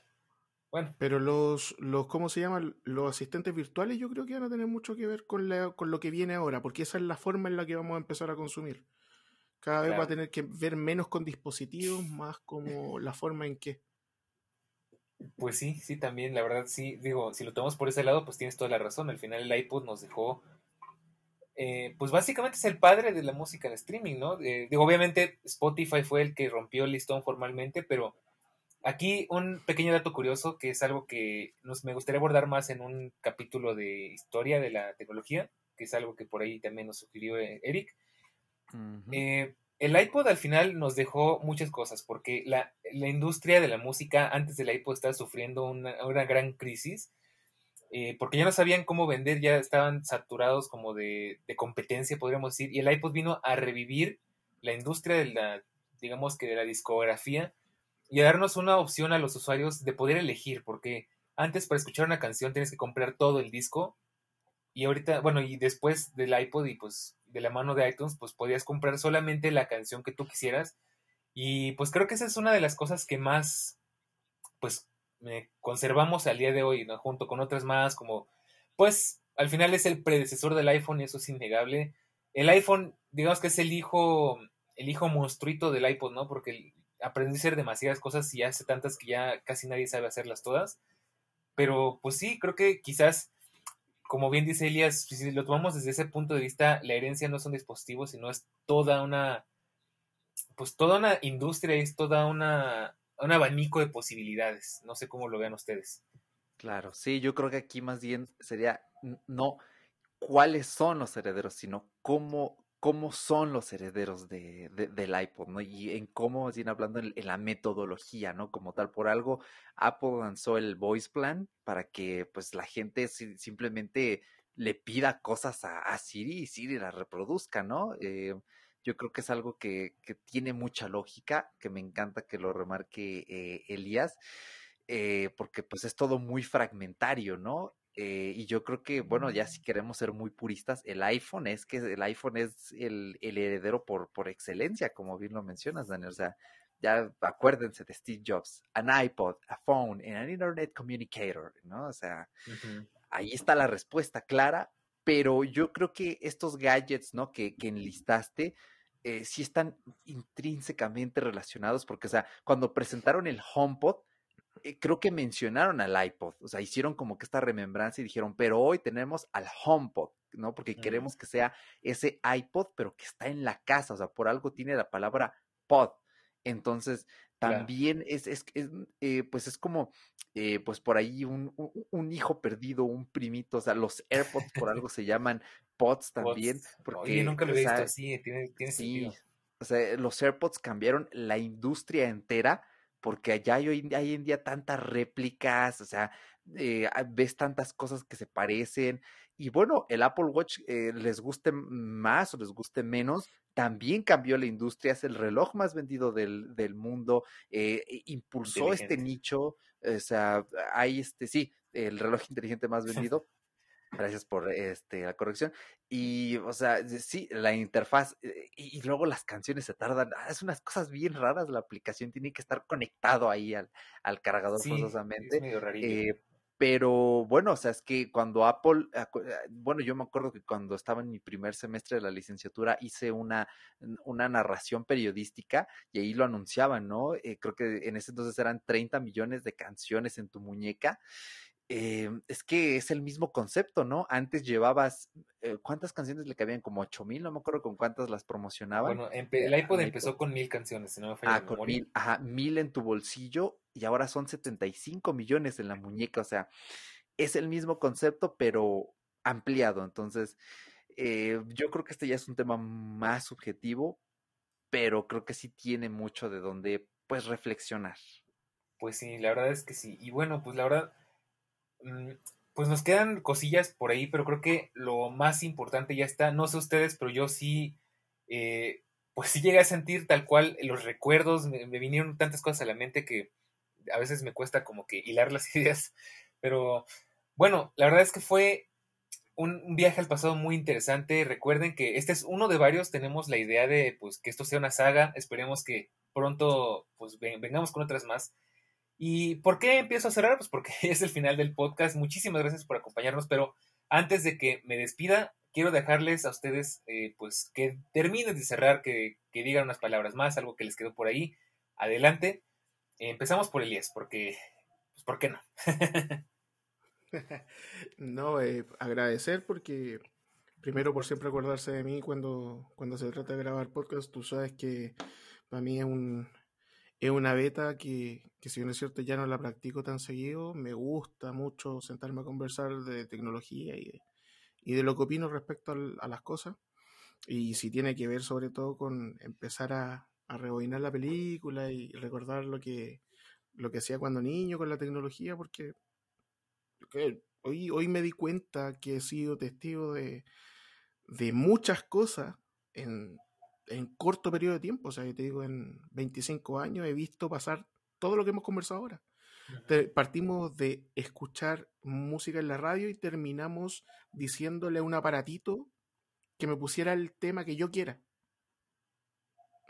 Bueno. Pero los, los, ¿cómo se llaman? Los asistentes virtuales yo creo que van a tener mucho que ver con, la, con lo que viene ahora, porque esa es la forma en la que vamos a empezar a consumir. Cada vez va a tener que ver menos con dispositivos, más como la forma en que. Pues sí, sí, también, la verdad, sí, digo, si lo tomamos por ese lado, pues tienes toda la razón. Al final el iPod nos dejó, eh, pues básicamente es el padre de la música en streaming, ¿no? Eh, digo, obviamente Spotify fue el que rompió el listón formalmente, pero aquí un pequeño dato curioso que es algo que nos, me gustaría abordar más en un capítulo de historia de la tecnología, que es algo que por ahí también nos sugirió eh, el iPod al final nos dejó muchas cosas, porque la, industria de la música antes del iPod estaba sufriendo una, gran crisis, eh, porque ya no sabían cómo vender, ya estaban saturados como de, competencia, podríamos decir, y el iPod vino a revivir la industria de la, digamos que de la discografía, y a darnos una opción a los usuarios de poder elegir, porque antes para escuchar una canción tienes que comprar todo el disco, y ahorita, bueno, y después del iPod y pues de la mano de iTunes, pues podías comprar solamente la canción que tú quisieras. Y pues creo que esa es una de las cosas que más, pues, conservamos al día de hoy, ¿no? Junto con otras más, como, pues, al final es el predecesor del iPhone y eso es innegable. El iPhone, digamos que es el hijo, el hijo monstruito del iPod, ¿no? Porque aprendí a hacer demasiadas cosas y hace tantas que ya casi nadie sabe hacerlas todas. Pero, pues sí, creo que quizás como bien dice Elias, si lo tomamos desde ese punto de vista, la herencia no es un dispositivo, sino es toda una, pues toda una industria, es toda una, un abanico de posibilidades. No sé cómo lo vean ustedes. Claro, sí, yo creo que aquí más bien sería no cuáles son los herederos, sino cómo, cómo son los herederos de, del iPod, ¿no? Y en cómo, siguen hablando en, la metodología, ¿no? Como tal, por algo, Apple lanzó el Voice Plan para que, pues, la gente simplemente le pida cosas a, Siri y Siri las reproduzca, ¿no? Eh, yo creo que es algo que, que, tiene mucha lógica, que me encanta que lo remarque eh, Elías, eh, porque pues es todo muy fragmentario, ¿no? Y yo creo que, bueno, ya si queremos ser muy puristas, el iPhone es que el iPhone es el, el heredero por, por excelencia, como bien lo mencionas, Daniel. O sea, ya acuérdense de Steve Jobs, an iPod, a phone, and an Internet Communicator, ¿no? O sea, ahí está la respuesta clara, pero yo creo que estos gadgets, ¿no? Que, que enlistaste, eh, sí están intrínsecamente relacionados, porque, o sea, cuando presentaron el HomePod, eh, creo que mencionaron al iPod, o sea, hicieron como que esta remembranza y dijeron, pero hoy tenemos al HomePod, ¿no? Porque queremos que sea ese iPod, pero que está en la casa, o sea, por algo tiene la palabra pod. Entonces, también es, es, eh, pues es como, eh, pues por ahí un, un, hijo perdido, un primito, o sea, los AirPods por algo se llaman pods también. Porque, nunca lo he visto así, tiene, tiene sí, O sea, los AirPods cambiaron la industria entera porque allá hay hoy, hay en día tantas réplicas, o sea, eh, ves tantas cosas que se parecen. Y bueno, el Apple Watch eh, les guste más o les guste menos, también cambió la industria, es el reloj más vendido del, del mundo, eh, impulsó este nicho, o sea, hay este, sí, el reloj [laughs] inteligente más [laughs] vendido. Gracias por este, la corrección. Y, o sea, sí, la interfaz y, luego las canciones se tardan. Ah, es unas cosas bien raras. La aplicación tiene que estar conectado ahí al, al cargador sí, forzosamente. Es medio eh, pero bueno, o sea, es que cuando Apple, ah, bueno, yo me acuerdo que cuando estaba en mi primer semestre de la licenciatura hice una, una narración periodística y ahí lo anunciaban, ¿no? Eh, creo que en ese entonces eran 30 millones de canciones en tu muñeca. Eh, es que es el mismo concepto, ¿no? Antes llevabas, eh, ¿cuántas canciones le cabían? Como ocho mil, no me acuerdo con cuántas las promocionaban. Bueno, el iPod empezó con mil canciones, si no me falla Ah, con mil, ajá, mil en tu bolsillo y ahora son 75 millones en la muñeca, o sea, es el mismo concepto, pero ampliado. Entonces, eh, yo creo que este ya es un tema más subjetivo, pero creo que sí tiene mucho de donde, pues, reflexionar. Pues sí, la verdad es que sí. Y bueno, pues la verdad pues nos quedan cosillas por ahí, pero creo que lo más importante ya está. No sé ustedes, pero yo sí, eh, pues sí llegué a sentir tal cual los recuerdos, me, vinieron tantas cosas a la mente que a veces me cuesta como que hilar las [laughs] ideas. Pero bueno, la verdad es que fue un, viaje al pasado muy interesante. Recuerden que este es uno de varios. Tenemos la idea de pues que esto sea una saga. Esperemos que pronto pues vengamos con otras más. ¿Y por qué empiezo a cerrar? Pues porque [laughs] es el final del podcast. Muchísimas gracias por acompañarnos, pero antes de que me despida, quiero dejarles a ustedes, eh, pues, que terminen de cerrar, que, digan unas palabras más, algo que les quedó por ahí. Adelante. empezamos por Elías, porque, pues, ¿por qué no? [laughs] [laughs] no, eh, agradecer porque, primero, por siempre acordarse de mí cuando, cuando se trata de grabar podcast. Tú sabes que para mí es un, es una beta que, que, si bien es cierto ya no la practico tan seguido, me gusta mucho sentarme a conversar de tecnología y de, y de lo que opino respecto a las cosas. Y si tiene que ver sobre todo con empezar a, a rebobinar la película y recordar lo que, lo que hacía cuando niño con la tecnología, porque hoy, hoy me di cuenta que he sido testigo de, de muchas cosas en, en corto periodo de tiempo, o sea, yo te digo, en 25 años he visto pasar todo lo que hemos conversado ahora. partimos de escuchar música en la radio y terminamos diciéndole a un aparatito que me pusiera el tema que yo quiera.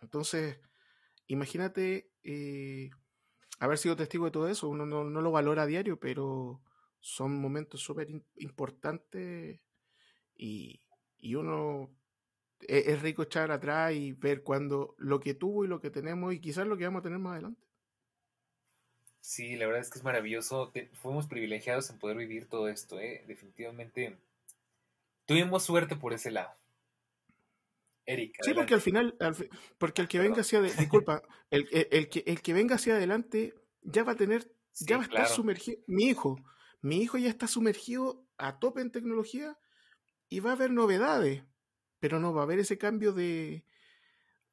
Entonces, imagínate eh, haber sido testigo de todo eso. Uno no, no lo valora a diario, pero son momentos súper importantes y, y uno es, rico echar atrás y ver cuando lo que tuvo y lo que tenemos y quizás lo que vamos a tener más adelante. Sí, la verdad es que es maravilloso. fuimos privilegiados en poder vivir todo esto, ¿eh? definitivamente. Tuvimos suerte por ese lado. Erika. Sí, porque al final, porque el que venga hacia, disculpa, el, el, que, el que venga hacia adelante ya va a tener, ya va a estar sumergido. Mi hijo, mi hijo ya está sumergido a tope en tecnología y va a haber novedades pero no va a haber ese cambio de,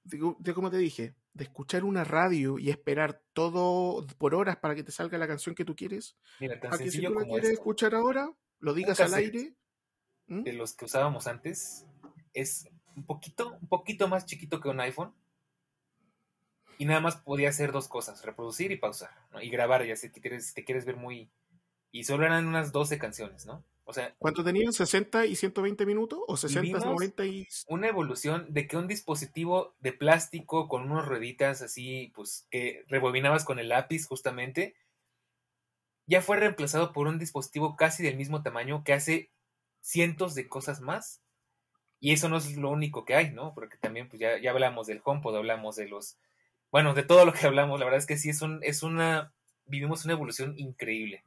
de, como te dije, de escuchar una radio y esperar todo por horas para que te salga la canción que tú quieres. Mira, tan a que si tú la quieres escuchar ahora, lo digas al aire, ¿Mm? de los que usábamos antes es un poquito, un poquito más chiquito que un iPhone. Y nada más podía hacer dos cosas, reproducir y pausar, ¿no? Y grabar, ya si te quieres, si te quieres ver muy... Y solo eran unas 12 canciones, ¿no? O sea, ¿Cuánto tenían? ¿60 y 120 minutos? ¿O 60, Vivimos 90 y...? una evolución de que un dispositivo de plástico con unas rueditas así, pues que rebobinabas con el lápiz justamente, ya fue reemplazado por un dispositivo casi del mismo tamaño que hace cientos de cosas más. Y eso no es lo único que hay, ¿no? Porque también pues ya, ya hablamos del HomePod, hablamos de los... Bueno, de todo lo que hablamos, la verdad es que sí es, un, es una... Vivimos una evolución increíble.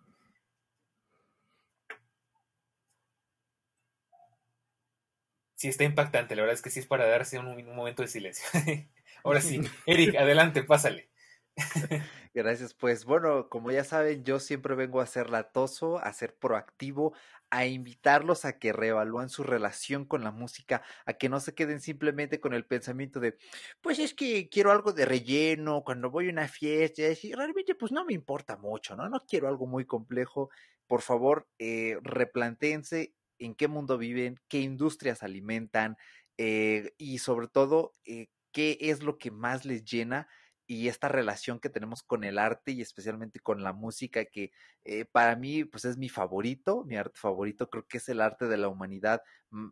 Sí, está impactante, la verdad es que sí es para darse un, un momento de silencio. [laughs] Ahora sí, Eric, adelante, pásale. [laughs] Gracias, pues bueno, como ya saben, yo siempre vengo a ser latoso, a ser proactivo, a invitarlos a que reevalúen su relación con la música, a que no se queden simplemente con el pensamiento de, pues es que quiero algo de relleno cuando voy a una fiesta, y realmente pues no me importa mucho, ¿no? No quiero algo muy complejo. Por favor, eh, replantéense en qué mundo viven, qué industrias alimentan eh, y sobre todo eh, qué es lo que más les llena y esta relación que tenemos con el arte y especialmente con la música que eh, para mí pues es mi favorito, mi arte favorito creo que es el arte de la humanidad, mm,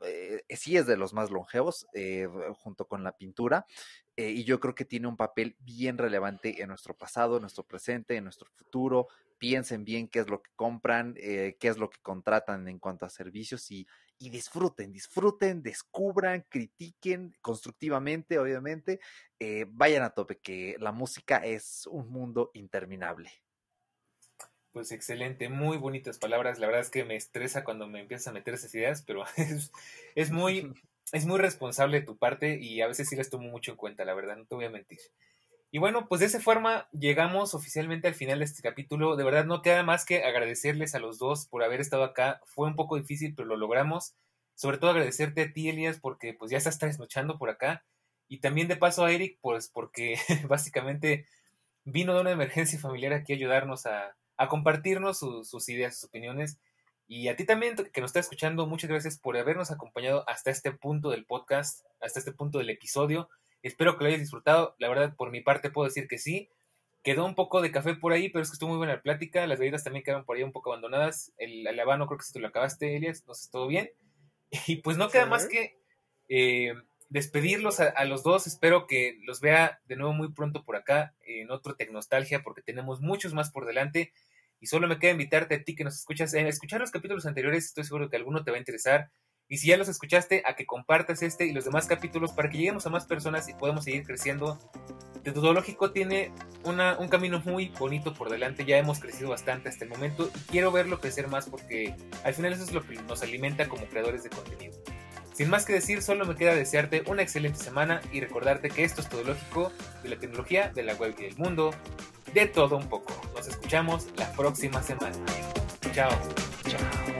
sí es de los más longevos junto con la pintura y yo creo que tiene un papel bien relevante en nuestro pasado, en nuestro presente, en nuestro futuro. Piensen bien qué es lo que compran, eh, qué es lo que contratan en cuanto a servicios y, y disfruten, disfruten, descubran, critiquen constructivamente, obviamente. Eh, vayan a tope, que la música es un mundo interminable. Pues excelente, muy bonitas palabras. La verdad es que me estresa cuando me empiezas a meter esas ideas, pero [laughs] es, es muy, [laughs] es muy responsable de tu parte y a veces sí las tomo mucho en cuenta, la verdad, no te voy a mentir. Y bueno, pues de esa forma llegamos oficialmente al final de este capítulo. De verdad, no queda más que agradecerles a los dos por haber estado acá. Fue un poco difícil, pero lo logramos. Sobre todo agradecerte a ti, Elias, porque pues ya estás trasnochando por acá. Y también de paso a Eric, pues porque [laughs] básicamente vino de una emergencia familiar aquí a ayudarnos a, a compartirnos su- sus ideas, sus opiniones. Y a ti también, que nos está escuchando, muchas gracias por habernos acompañado hasta este punto del podcast, hasta este punto del episodio. Espero que lo hayas disfrutado. La verdad, por mi parte puedo decir que sí. Quedó un poco de café por ahí, pero es que estuvo muy buena la plática. Las bebidas también quedaron por ahí un poco abandonadas. El, el habano creo que si tú lo acabaste, Elias. No sé, todo bien. [laughs] Y pues no queda más que eh, despedirlos a, a los dos. Espero que los vea de nuevo muy pronto por acá en otro Tecnostalgia, porque tenemos muchos más por delante. Y solo me queda invitarte a ti que nos escuchas, a escuchar los capítulos anteriores. Estoy seguro que alguno te va a interesar. Y si ya los escuchaste, a que compartas este y los demás capítulos para que lleguemos a más personas y podamos seguir creciendo. Tetodológico tiene un camino muy bonito por delante. Ya hemos crecido bastante hasta el momento y quiero verlo crecer más porque al final eso es lo que nos alimenta como creadores de contenido. Sin más que decir, solo me queda desearte una excelente semana y recordarte que esto es Todológico de la tecnología, de la web y del mundo, de todo un poco. Nos escuchamos la próxima semana. Chao. Chao.